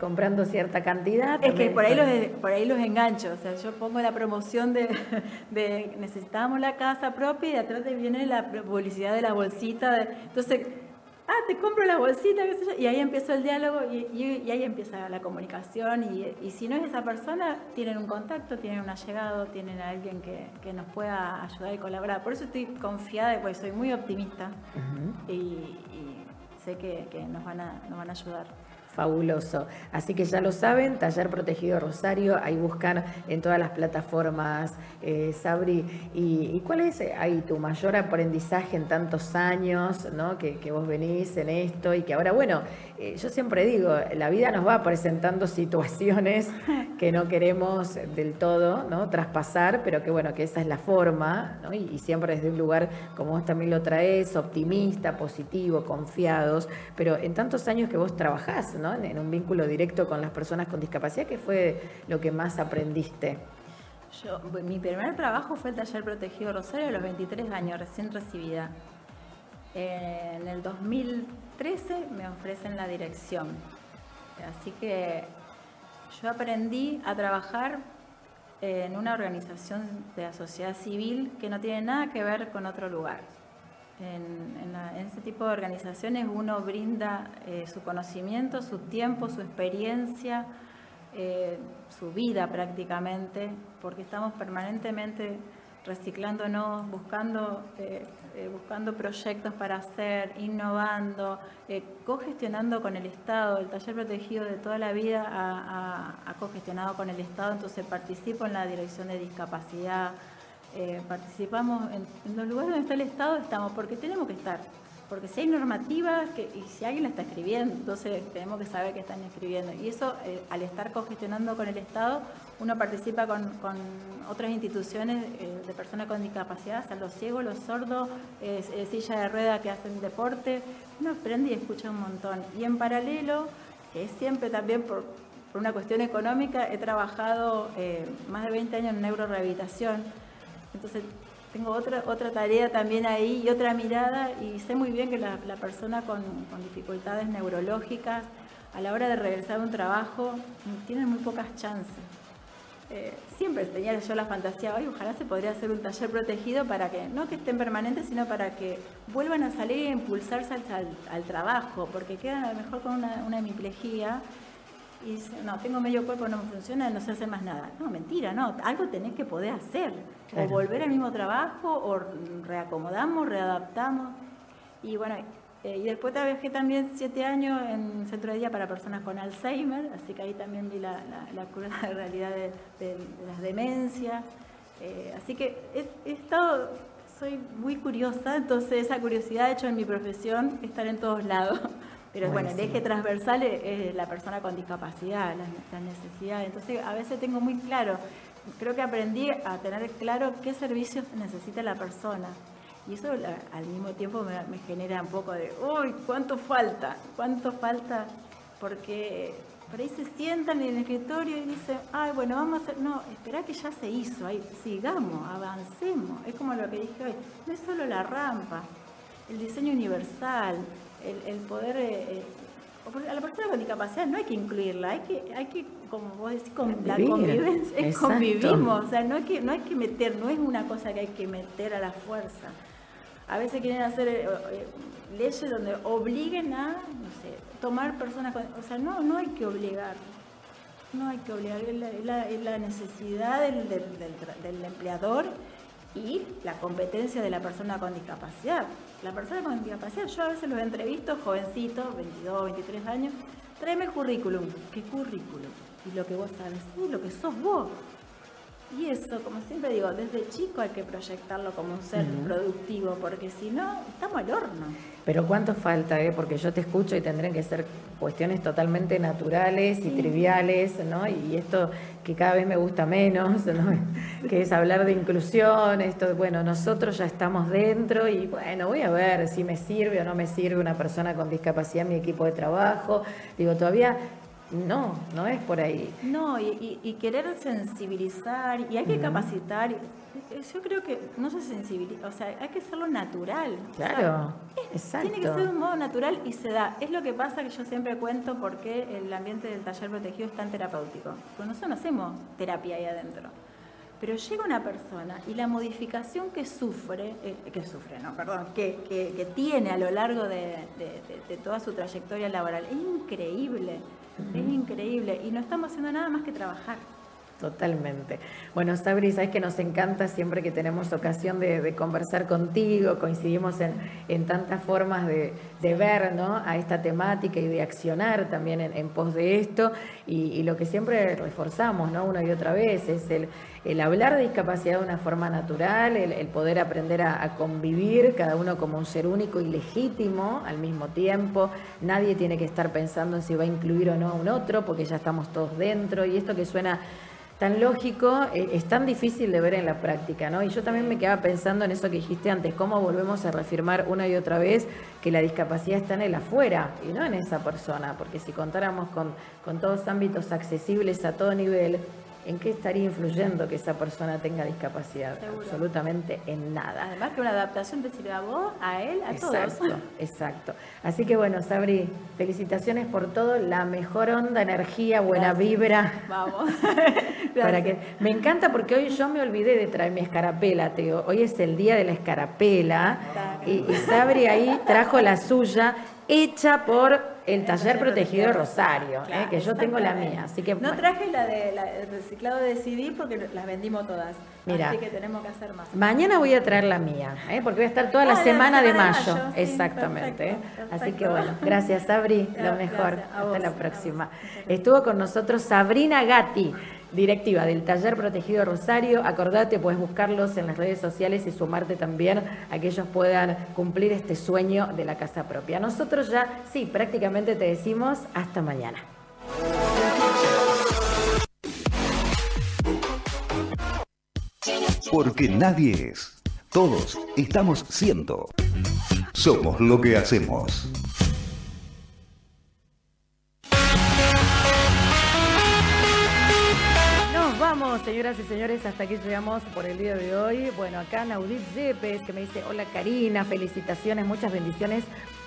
Speaker 2: comprando cierta cantidad.
Speaker 11: Es que por ahí, los, por ahí los engancho, o sea, yo pongo la promoción de, de necesitamos la casa propia y atrás te viene la publicidad de la bolsita. entonces, ah, te compro la bolsita, qué sé yo, y ahí empezó el diálogo y, ahí empieza la comunicación y, si no es esa persona, tienen un contacto, tienen un allegado, tienen a alguien que, nos pueda ayudar y colaborar. Por eso estoy confiada, pues soy muy optimista y, sé que, nos, van a, nos van a ayudar.
Speaker 2: Fabuloso. Así que ya lo saben, Taller Protegido Rosario, ahí buscan en todas las plataformas, eh, Sabri. Y, cuál es eh, ahí tu mayor aprendizaje en tantos años, ¿no? Que, vos venís en esto y que ahora, bueno, eh, yo siempre digo, la vida nos va presentando situaciones que no queremos del todo, ¿no? Traspasar, pero que bueno, que esa es la forma. Y, siempre desde un lugar, como vos también lo traes, optimista, positivo, confiados, pero en tantos años que vos trabajás, ¿no? en un vínculo directo con las personas con discapacidad, ¿qué fue lo que más aprendiste?
Speaker 11: Yo, mi primer trabajo fue el taller protegido Rosario a los 23 años, recién recibida. En el 2013 me ofrecen la dirección. Así que yo aprendí a trabajar en una organización de la sociedad civil que no tiene nada que ver con otro lugar. En, ese tipo de organizaciones uno brinda eh, su conocimiento, su tiempo, su experiencia, eh, su vida prácticamente, porque estamos permanentemente reciclándonos, buscando, eh, buscando proyectos para hacer, innovando, cogestionando con el Estado. El taller protegido de toda la vida ha, cogestionado con el Estado, entonces participo en la dirección de discapacidad, eh, participamos en, los lugares donde está el Estado, estamos porque tenemos que estar. porque si hay normativas que, y si alguien la está escribiendo, entonces tenemos que saber que están escribiendo. Y eso, eh, al estar congestionando con el Estado, uno participa con, otras instituciones eh, de personas con discapacidad, o sea, los ciegos, los sordos, eh, silla de rueda que hacen deporte, uno aprende y escucha un montón. Y en paralelo, que es siempre también por, una cuestión económica, he trabajado eh, más de 20 años en neurorehabilitación. Entonces, tengo otra, tarea también ahí y otra mirada y sé muy bien que la, persona con, dificultades neurológicas a la hora de regresar a un trabajo tiene muy pocas chances. Eh, siempre tenía yo la fantasía, hoy ojalá se podría hacer un taller protegido para que, no que estén permanentes, sino para que vuelvan a salir e impulsarse al, al, al trabajo, porque quedan a lo mejor con una, una hemiplegia y dice, no, tengo medio cuerpo, no me funciona, no sé hacer más nada. No, mentira, no, algo tenés que poder hacer. Claro. O volver al mismo trabajo, o reacomodamos, readaptamos. Y bueno, eh, y después trabajé también siete años en centro de día para personas con Alzheimer, así que ahí también vi la, la, la cruda realidad de, de, de las demencias. Eh, así que he, he estado, soy muy curiosa, entonces esa curiosidad ha hecho en mi profesión estar en todos lados. Pero bueno, el eje transversal es, la persona con discapacidad, las, las necesidades. Entonces, a veces tengo muy claro, creo que aprendí a tener claro qué servicios necesita la persona. Y eso al mismo tiempo me, me genera un poco de, uy, ¿cuánto falta? ¿Cuánto falta? Porque por ahí se sientan en el escritorio y dicen, ay, bueno, vamos a hacer, no, espera que ya se hizo, ahí, sigamos, avancemos. Es como lo que dije hoy, no es solo la rampa, el diseño universal, el, el poder... Eh, a la persona con discapacidad no hay que incluirla, hay que, hay que como vos decís, con la convivencia, es convivimos, o sea, no hay, que, no hay que meter, no es una cosa que hay que meter a la fuerza. A veces quieren hacer eh, eh, leyes donde obliguen a, no sé, tomar personas con, o sea, no, no hay que obligar, no hay que obligar, es la, es la, es la necesidad del, del, empleador y la competencia de la persona con discapacidad. La persona con discapacidad, yo a veces los entrevisto, jovencitos, 22, 23 años, tráeme currículum. ¿Qué currículum? Y lo que vos sabes, sí, lo que sos vos. Y eso, como siempre digo, desde chico hay que proyectarlo como un ser uh -huh. productivo, porque si no, estamos al horno.
Speaker 2: Pero cuánto falta, eh? porque yo te escucho y tendrían que ser cuestiones totalmente naturales y triviales, ¿no? Y esto que cada vez me gusta menos, ¿no? que es hablar de inclusión, esto, bueno, nosotros ya estamos dentro y bueno, voy a ver si me sirve o no me sirve una persona con discapacidad en mi equipo de trabajo. Digo, todavía no, no es por ahí.
Speaker 11: No, y, y, y querer sensibilizar, y hay que capacitar. Yo creo que no se sensibiliza, o sea, hay que hacerlo natural.
Speaker 2: Claro,
Speaker 11: o sea, Tiene que ser de un modo natural y se da. Es lo que pasa que yo siempre cuento porque el ambiente del taller protegido es tan terapéutico. Porque nosotros no hacemos terapia ahí adentro. Pero llega una persona y la modificación que sufre, eh, que sufre, no, perdón, que, que, que tiene a lo largo de, de, de, toda su trayectoria laboral es increíble. Es increíble y no estamos haciendo nada más que trabajar.
Speaker 2: Totalmente. Bueno, Sabri, sabes que nos encanta siempre que tenemos ocasión de, conversar contigo, coincidimos en, en tantas formas de, de, ver ¿no? a esta temática y de accionar también en, pos de esto. Y, lo que siempre reforzamos ¿no? una y otra vez es el, el hablar de discapacidad de una forma natural, el, el poder aprender a, a, convivir, cada uno como un ser único y legítimo al mismo tiempo. Nadie tiene que estar pensando en si va a incluir o no a un otro, porque ya estamos todos dentro. Y esto que suena tan lógico, eh, es tan difícil de ver en la práctica, ¿no? Y yo también me quedaba pensando en eso que dijiste antes, cómo volvemos a reafirmar una y otra vez que la discapacidad está en el afuera y no en esa persona, porque si contáramos con, con todos ámbitos accesibles a todo nivel, ¿en qué estaría influyendo que esa persona tenga discapacidad?
Speaker 11: Seguro.
Speaker 2: Absolutamente en nada.
Speaker 11: Además que una adaptación te sirve a vos, a él, a
Speaker 2: exacto,
Speaker 11: todos.
Speaker 2: Exacto. Así que bueno, Sabri, felicitaciones por todo, la mejor onda, energía, buena
Speaker 11: Gracias.
Speaker 2: vibra.
Speaker 11: Vamos.
Speaker 2: Para que, me encanta porque hoy yo me olvidé de traer mi escarapela, te digo, hoy es el día de la escarapela y, y Sabri ahí trajo la suya hecha por el taller protegido Rosario, claro, eh, que yo tengo la mía, así que
Speaker 11: no traje la de la, el reciclado de CD porque las vendimos todas, Mira, así que tenemos que hacer más.
Speaker 2: Mañana voy a traer la mía, eh, porque voy a estar toda la, ah, semana, la semana, de mayo, de mayo. exactamente. Sí, perfecto, perfecto. Así que bueno, gracias Sabri, lo mejor, hasta la próxima. Estuvo con nosotros Sabrina Gatti directiva del Taller Protegido Rosario. Acordate, puedes buscarlos en las redes sociales y sumarte también a que ellos puedan cumplir este sueño de la casa propia. Nosotros ya, sí, prácticamente te decimos hasta mañana.
Speaker 1: Porque nadie es. Todos estamos siendo. Somos lo que hacemos.
Speaker 2: Señoras y señores, hasta aquí llegamos por el día de hoy. Bueno, acá Naudit Yepes, que me dice, hola Karina, felicitaciones, muchas bendiciones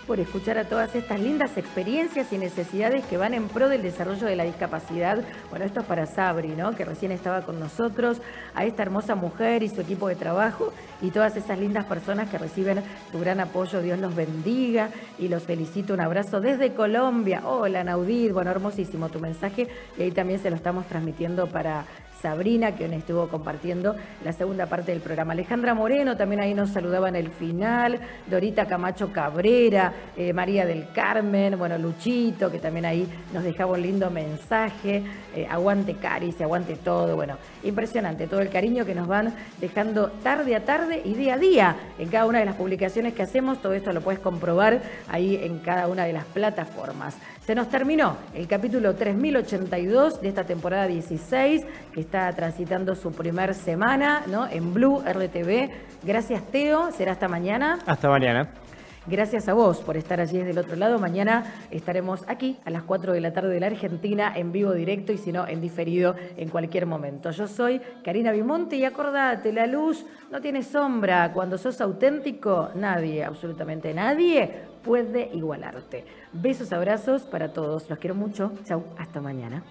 Speaker 2: por escuchar a todas estas lindas experiencias y necesidades que van en pro del desarrollo de la discapacidad. Bueno, esto es para Sabri, ¿no? Que recién estaba con nosotros, a esta hermosa mujer y su equipo de trabajo y todas esas lindas personas que reciben tu gran apoyo. Dios los bendiga y los felicito. Un abrazo desde Colombia. Hola, Naudit. Bueno, hermosísimo tu mensaje y ahí también se lo estamos transmitiendo para Sabrina, hoy estuvo compartiendo la segunda parte del programa. Alejandra Moreno también ahí nos saludaba en el final, Dorita Camacho Cabrera, eh, María del Carmen, bueno, Luchito, que también ahí nos dejaba un lindo mensaje, eh, aguante Caris, aguante todo, bueno, impresionante todo el cariño que nos van dejando tarde a tarde y día a día en cada una de las publicaciones que hacemos, todo esto lo puedes comprobar ahí en cada una de las plataformas. Se nos terminó el capítulo 3082 de esta temporada 16, que está transitando su primer semana ¿no? en Blue RTV. Gracias, Teo. Será hasta mañana.
Speaker 12: Hasta mañana.
Speaker 2: Gracias a vos por estar allí desde el otro lado. Mañana estaremos aquí a las 4 de la tarde de la Argentina en vivo directo y si no en diferido en cualquier momento. Yo soy Karina Bimonte y acordate, la luz no tiene sombra. Cuando sos auténtico, nadie, absolutamente nadie, puede igualarte. Besos, abrazos para todos. Los quiero mucho. Chau, hasta mañana.